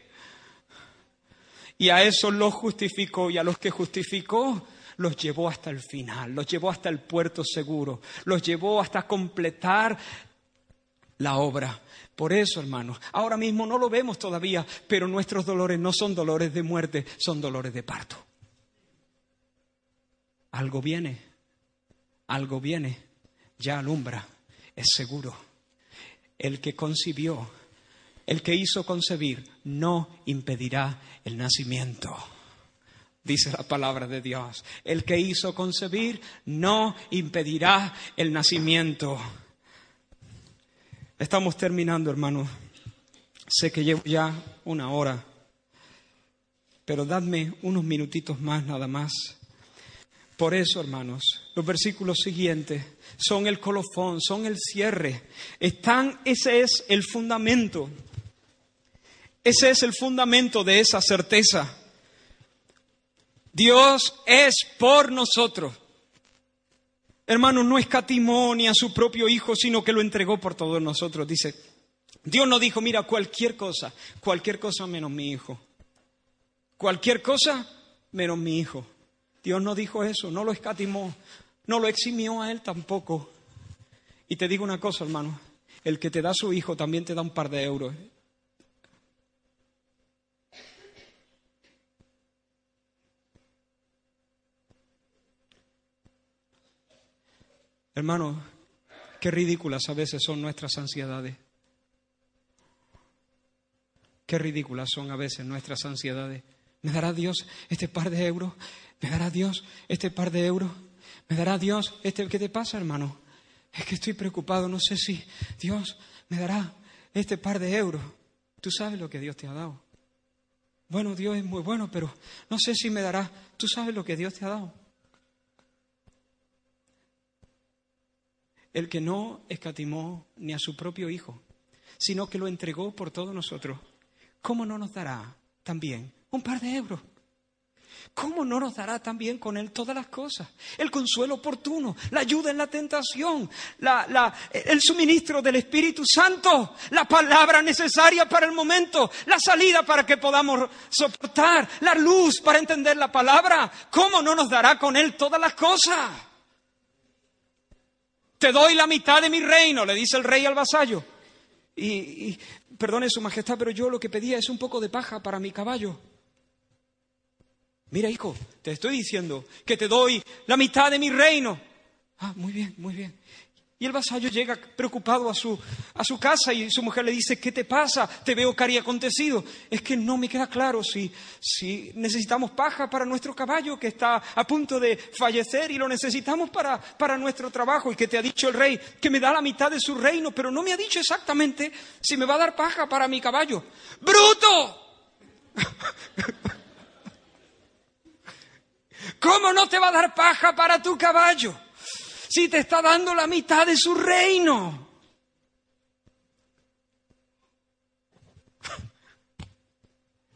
Y a eso los justificó y a los que justificó los llevó hasta el final, los llevó hasta el puerto seguro, los llevó hasta completar la obra. Por eso, hermanos, ahora mismo no lo vemos todavía, pero nuestros dolores no son dolores de muerte, son dolores de parto. Algo viene algo viene, ya alumbra, es seguro. El que concibió, el que hizo concebir, no impedirá el nacimiento. Dice la palabra de Dios. El que hizo concebir no impedirá el nacimiento. Estamos terminando, hermano. Sé que llevo ya una hora, pero dadme unos minutitos más nada más. Por eso, hermanos, los versículos siguientes son el colofón, son el cierre. Están, ese es el fundamento. Ese es el fundamento de esa certeza. Dios es por nosotros. Hermanos, no escatimó ni a su propio Hijo, sino que lo entregó por todos nosotros. Dice, Dios no dijo, mira, cualquier cosa, cualquier cosa menos mi Hijo. Cualquier cosa menos mi Hijo. Dios no dijo eso, no lo escatimó, no lo eximió a él tampoco. Y te digo una cosa, hermano, el que te da su hijo también te da un par de euros. Hermano, qué ridículas a veces son nuestras ansiedades. Qué ridículas son a veces nuestras ansiedades. ¿Me dará Dios este par de euros? ¿Me dará Dios este par de euros? ¿Me dará Dios este... ¿Qué te pasa, hermano? Es que estoy preocupado, no sé si Dios me dará este par de euros. Tú sabes lo que Dios te ha dado. Bueno, Dios es muy bueno, pero no sé si me dará. Tú sabes lo que Dios te ha dado. El que no escatimó ni a su propio Hijo, sino que lo entregó por todos nosotros. ¿Cómo no nos dará también un par de euros? ¿Cómo no nos dará también con Él todas las cosas? El consuelo oportuno, la ayuda en la tentación, el suministro del Espíritu Santo, la palabra necesaria para el momento, la salida para que podamos soportar, la luz para entender la palabra. ¿Cómo no nos dará con Él todas las cosas? Te doy la mitad de mi reino, le dice el rey al vasallo. Y, y perdone su majestad, pero yo lo que pedía es un poco de paja para mi caballo. Mira, hijo, te estoy diciendo que te doy la mitad de mi reino. Ah, muy bien, muy bien. Y el vasallo llega preocupado a su, a su casa y su mujer le dice, ¿qué te pasa? Te veo cari acontecido. Es que no me queda claro si, si necesitamos paja para nuestro caballo que está a punto de fallecer y lo necesitamos para, para nuestro trabajo y que te ha dicho el rey que me da la mitad de su reino, pero no me ha dicho exactamente si me va a dar paja para mi caballo. ¡Bruto! ¿Cómo no te va a dar paja para tu caballo? Si te está dando la mitad de su reino.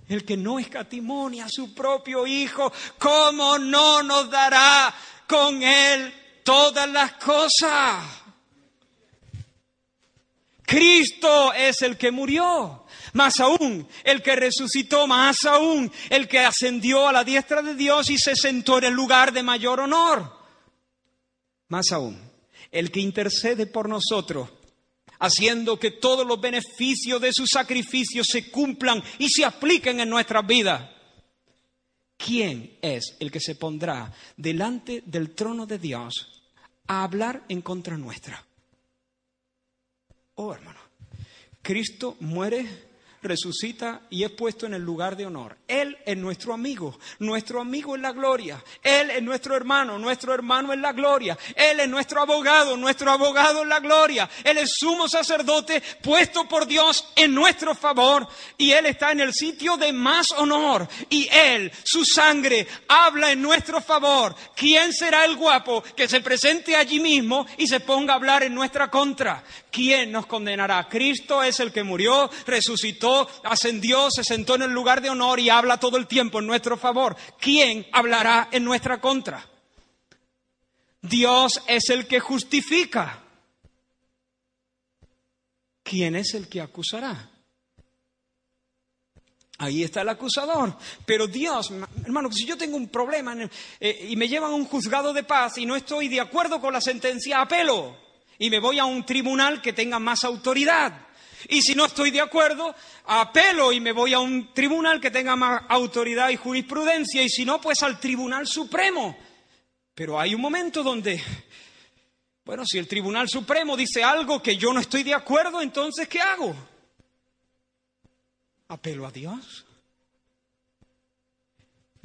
El que no escatimonia a su propio Hijo, ¿cómo no nos dará con Él todas las cosas? Cristo es el que murió. Más aún, el que resucitó, más aún, el que ascendió a la diestra de Dios y se sentó en el lugar de mayor honor. Más aún, el que intercede por nosotros, haciendo que todos los beneficios de su sacrificio se cumplan y se apliquen en nuestras vidas. ¿Quién es el que se pondrá delante del trono de Dios a hablar en contra nuestra? Oh, hermano, Cristo muere resucita y es puesto en el lugar de honor. Él es nuestro amigo, nuestro amigo en la gloria. Él es nuestro hermano, nuestro hermano en la gloria. Él es nuestro abogado, nuestro abogado en la gloria. Él es sumo sacerdote puesto por Dios en nuestro favor y Él está en el sitio de más honor. Y Él, su sangre, habla en nuestro favor. ¿Quién será el guapo que se presente allí mismo y se ponga a hablar en nuestra contra? ¿Quién nos condenará? Cristo es el que murió, resucitó, ascendió, se sentó en el lugar de honor y habla todo el tiempo en nuestro favor. ¿Quién hablará en nuestra contra? Dios es el que justifica. ¿Quién es el que acusará? Ahí está el acusador. Pero Dios, hermano, si yo tengo un problema eh, y me llevan a un juzgado de paz y no estoy de acuerdo con la sentencia, apelo y me voy a un tribunal que tenga más autoridad. Y si no estoy de acuerdo, apelo y me voy a un tribunal que tenga más autoridad y jurisprudencia. Y si no, pues al Tribunal Supremo. Pero hay un momento donde Bueno, si el Tribunal Supremo dice algo que yo no estoy de acuerdo, entonces ¿qué hago? Apelo a Dios.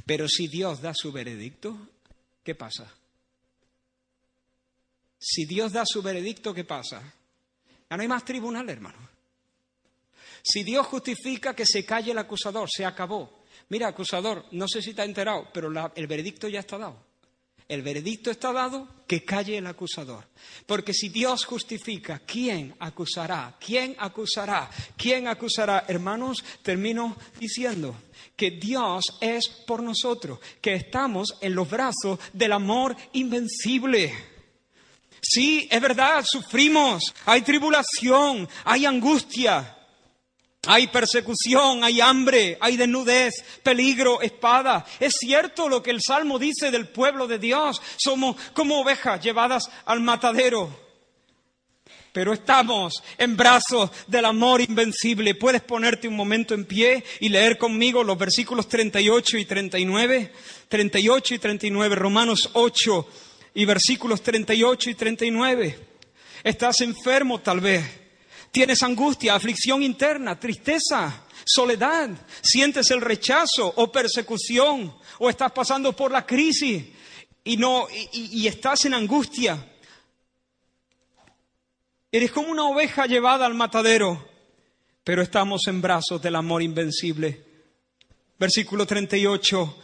Pero si Dios da su veredicto, ¿qué pasa? Si Dios da su veredicto, ¿qué pasa? Ya no hay más tribunal, hermano. Si Dios justifica que se calle el acusador, se acabó. Mira, acusador, no sé si te ha enterado, pero el veredicto ya está dado. El veredicto está dado, que calle el acusador. Porque si Dios justifica, ¿quién acusará? ¿Quién acusará? ¿Quién acusará? Hermanos, termino diciendo que Dios es por nosotros, que estamos en los brazos del amor invencible. Sí, es verdad, sufrimos, hay tribulación, hay angustia, hay persecución, hay hambre, hay desnudez, peligro, espada. Es cierto lo que el Salmo dice del pueblo de Dios. Somos como ovejas llevadas al matadero. Pero estamos en brazos del amor invencible. Puedes ponerte un momento en pie y leer conmigo los versículos 38 y 39. 38 y 39, Romanos 8 y versículos 38 y 39. Estás enfermo tal vez Tienes angustia, aflicción interna, tristeza, soledad, sientes el rechazo o persecución, o estás pasando por la crisis y, no, y, estás en angustia. Eres como una oveja llevada al matadero, pero estamos en brazos del amor invencible. Versículo 38,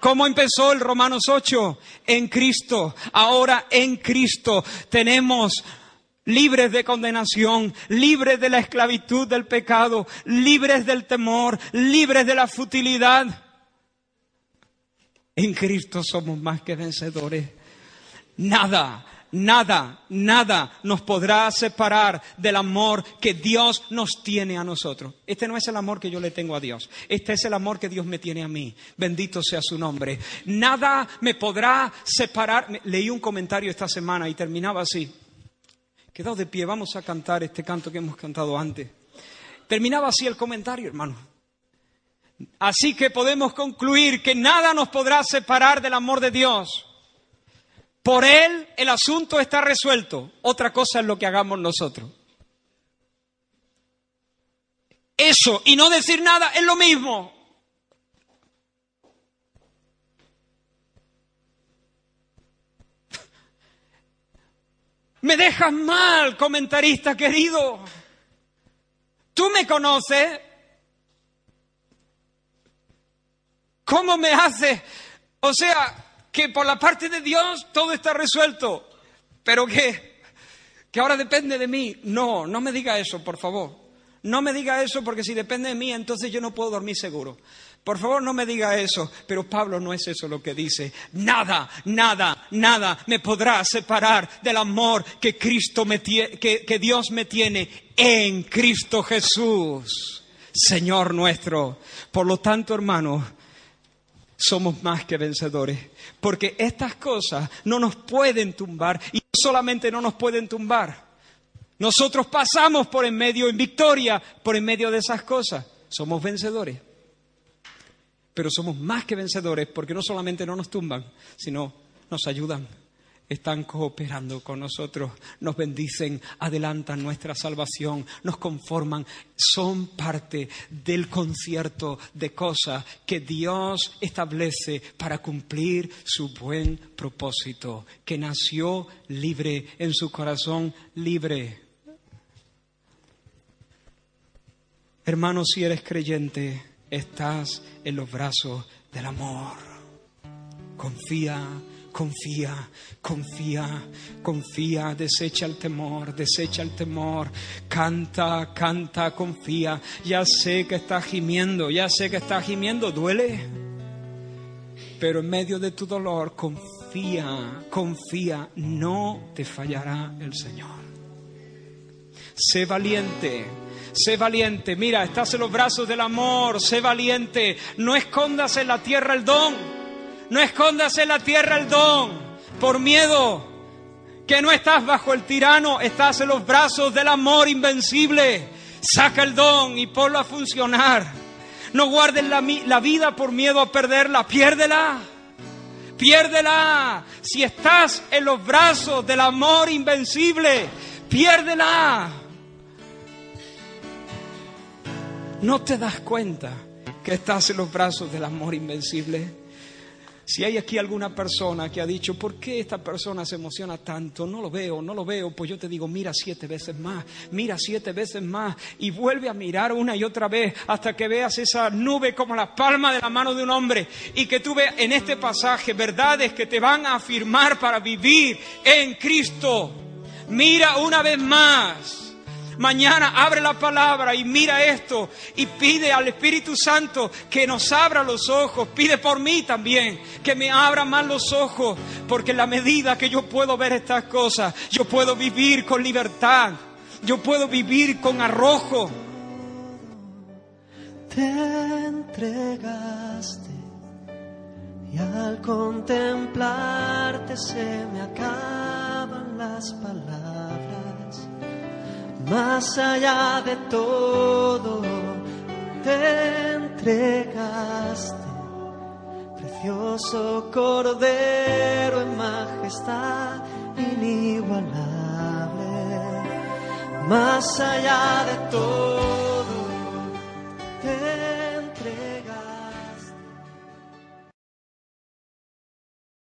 ¿Cómo empezó el Romanos 8? En Cristo. Ahora en Cristo tenemos libres de condenación, libres de la esclavitud del pecado, libres del temor, libres de la futilidad. En Cristo somos más que vencedores. Nada, nada, nada nos podrá separar del amor que Dios nos tiene a nosotros. Este no es el amor que yo le tengo a Dios. Este es el amor que Dios me tiene a mí. Bendito sea su nombre. Nada me podrá separar. Leí un comentario esta semana y terminaba así. Quedaos de pie, vamos a cantar este canto que hemos cantado antes. Terminaba así el comentario, hermano. Así que podemos concluir que nada nos podrá separar del amor de Dios. Por Él el asunto está resuelto. Otra cosa es lo que hagamos nosotros. Eso y no decir nada es lo mismo. Me dejas mal, comentarista querido. Tú me conoces. ¿Cómo me haces? O sea, que por la parte de Dios todo está resuelto, pero que, que ahora depende de mí. No, no me diga eso, por favor. No me diga eso porque si depende de mí, entonces yo no puedo dormir seguro. Por favor, no me diga eso, pero Pablo no es eso lo que dice. Nada, nada, nada me podrá separar del amor que Cristo me que, que Dios me tiene en Cristo Jesús, Señor nuestro. Por lo tanto, hermanos, somos más que vencedores, porque estas cosas no nos pueden tumbar y solamente no nos pueden tumbar. Nosotros pasamos por en medio en victoria, por en medio de esas cosas. Somos vencedores pero somos más que vencedores porque no solamente no nos tumban, sino nos ayudan, están cooperando con nosotros, nos bendicen, adelantan nuestra salvación, nos conforman, son parte del concierto de cosas que Dios establece para cumplir su buen propósito, que nació libre en su corazón libre. Hermano, si eres creyente, estás en los brazos del amor. Confía, confía, confía, confía, desecha el temor, desecha el temor, canta, canta, confía. Ya sé que estás gimiendo, ya sé que estás gimiendo, duele. Pero en medio de tu dolor, confía, confía, no te fallará el Señor. sé valiente. Sé valiente, mira, estás en los brazos del amor, sé valiente, no escondas en la tierra el don, no escondas en la tierra el don por miedo, que no estás bajo el tirano, estás en los brazos del amor invencible. Saca el don y ponlo a funcionar. No guardes la, la vida por miedo a perderla, piérdela piérdela. Si estás en los brazos del amor invencible, piérdela. ¿No te das cuenta que estás en los brazos del amor invencible? Si hay aquí alguna persona que ha dicho, ¿por qué esta persona se emociona tanto? No lo veo, no lo veo. Pues yo te digo, mira siete veces más, mira siete veces más y vuelve a mirar una y otra vez hasta que veas esa nube como la palma de la mano de un hombre y que tú veas en este pasaje verdades que te van a afirmar para vivir en Cristo. Mira una vez más. Mañana abre la palabra y mira esto y pide al Espíritu Santo que nos abra los ojos. Pide por mí también que me abra más los ojos, porque en la medida que yo puedo ver estas cosas, yo puedo vivir con libertad, yo puedo vivir con arrojo. Te entregaste y al contemplarte se me acaban las palabras más allá de todo, te entregaste, precioso Cordero en majestad inigualable, más allá de todo, te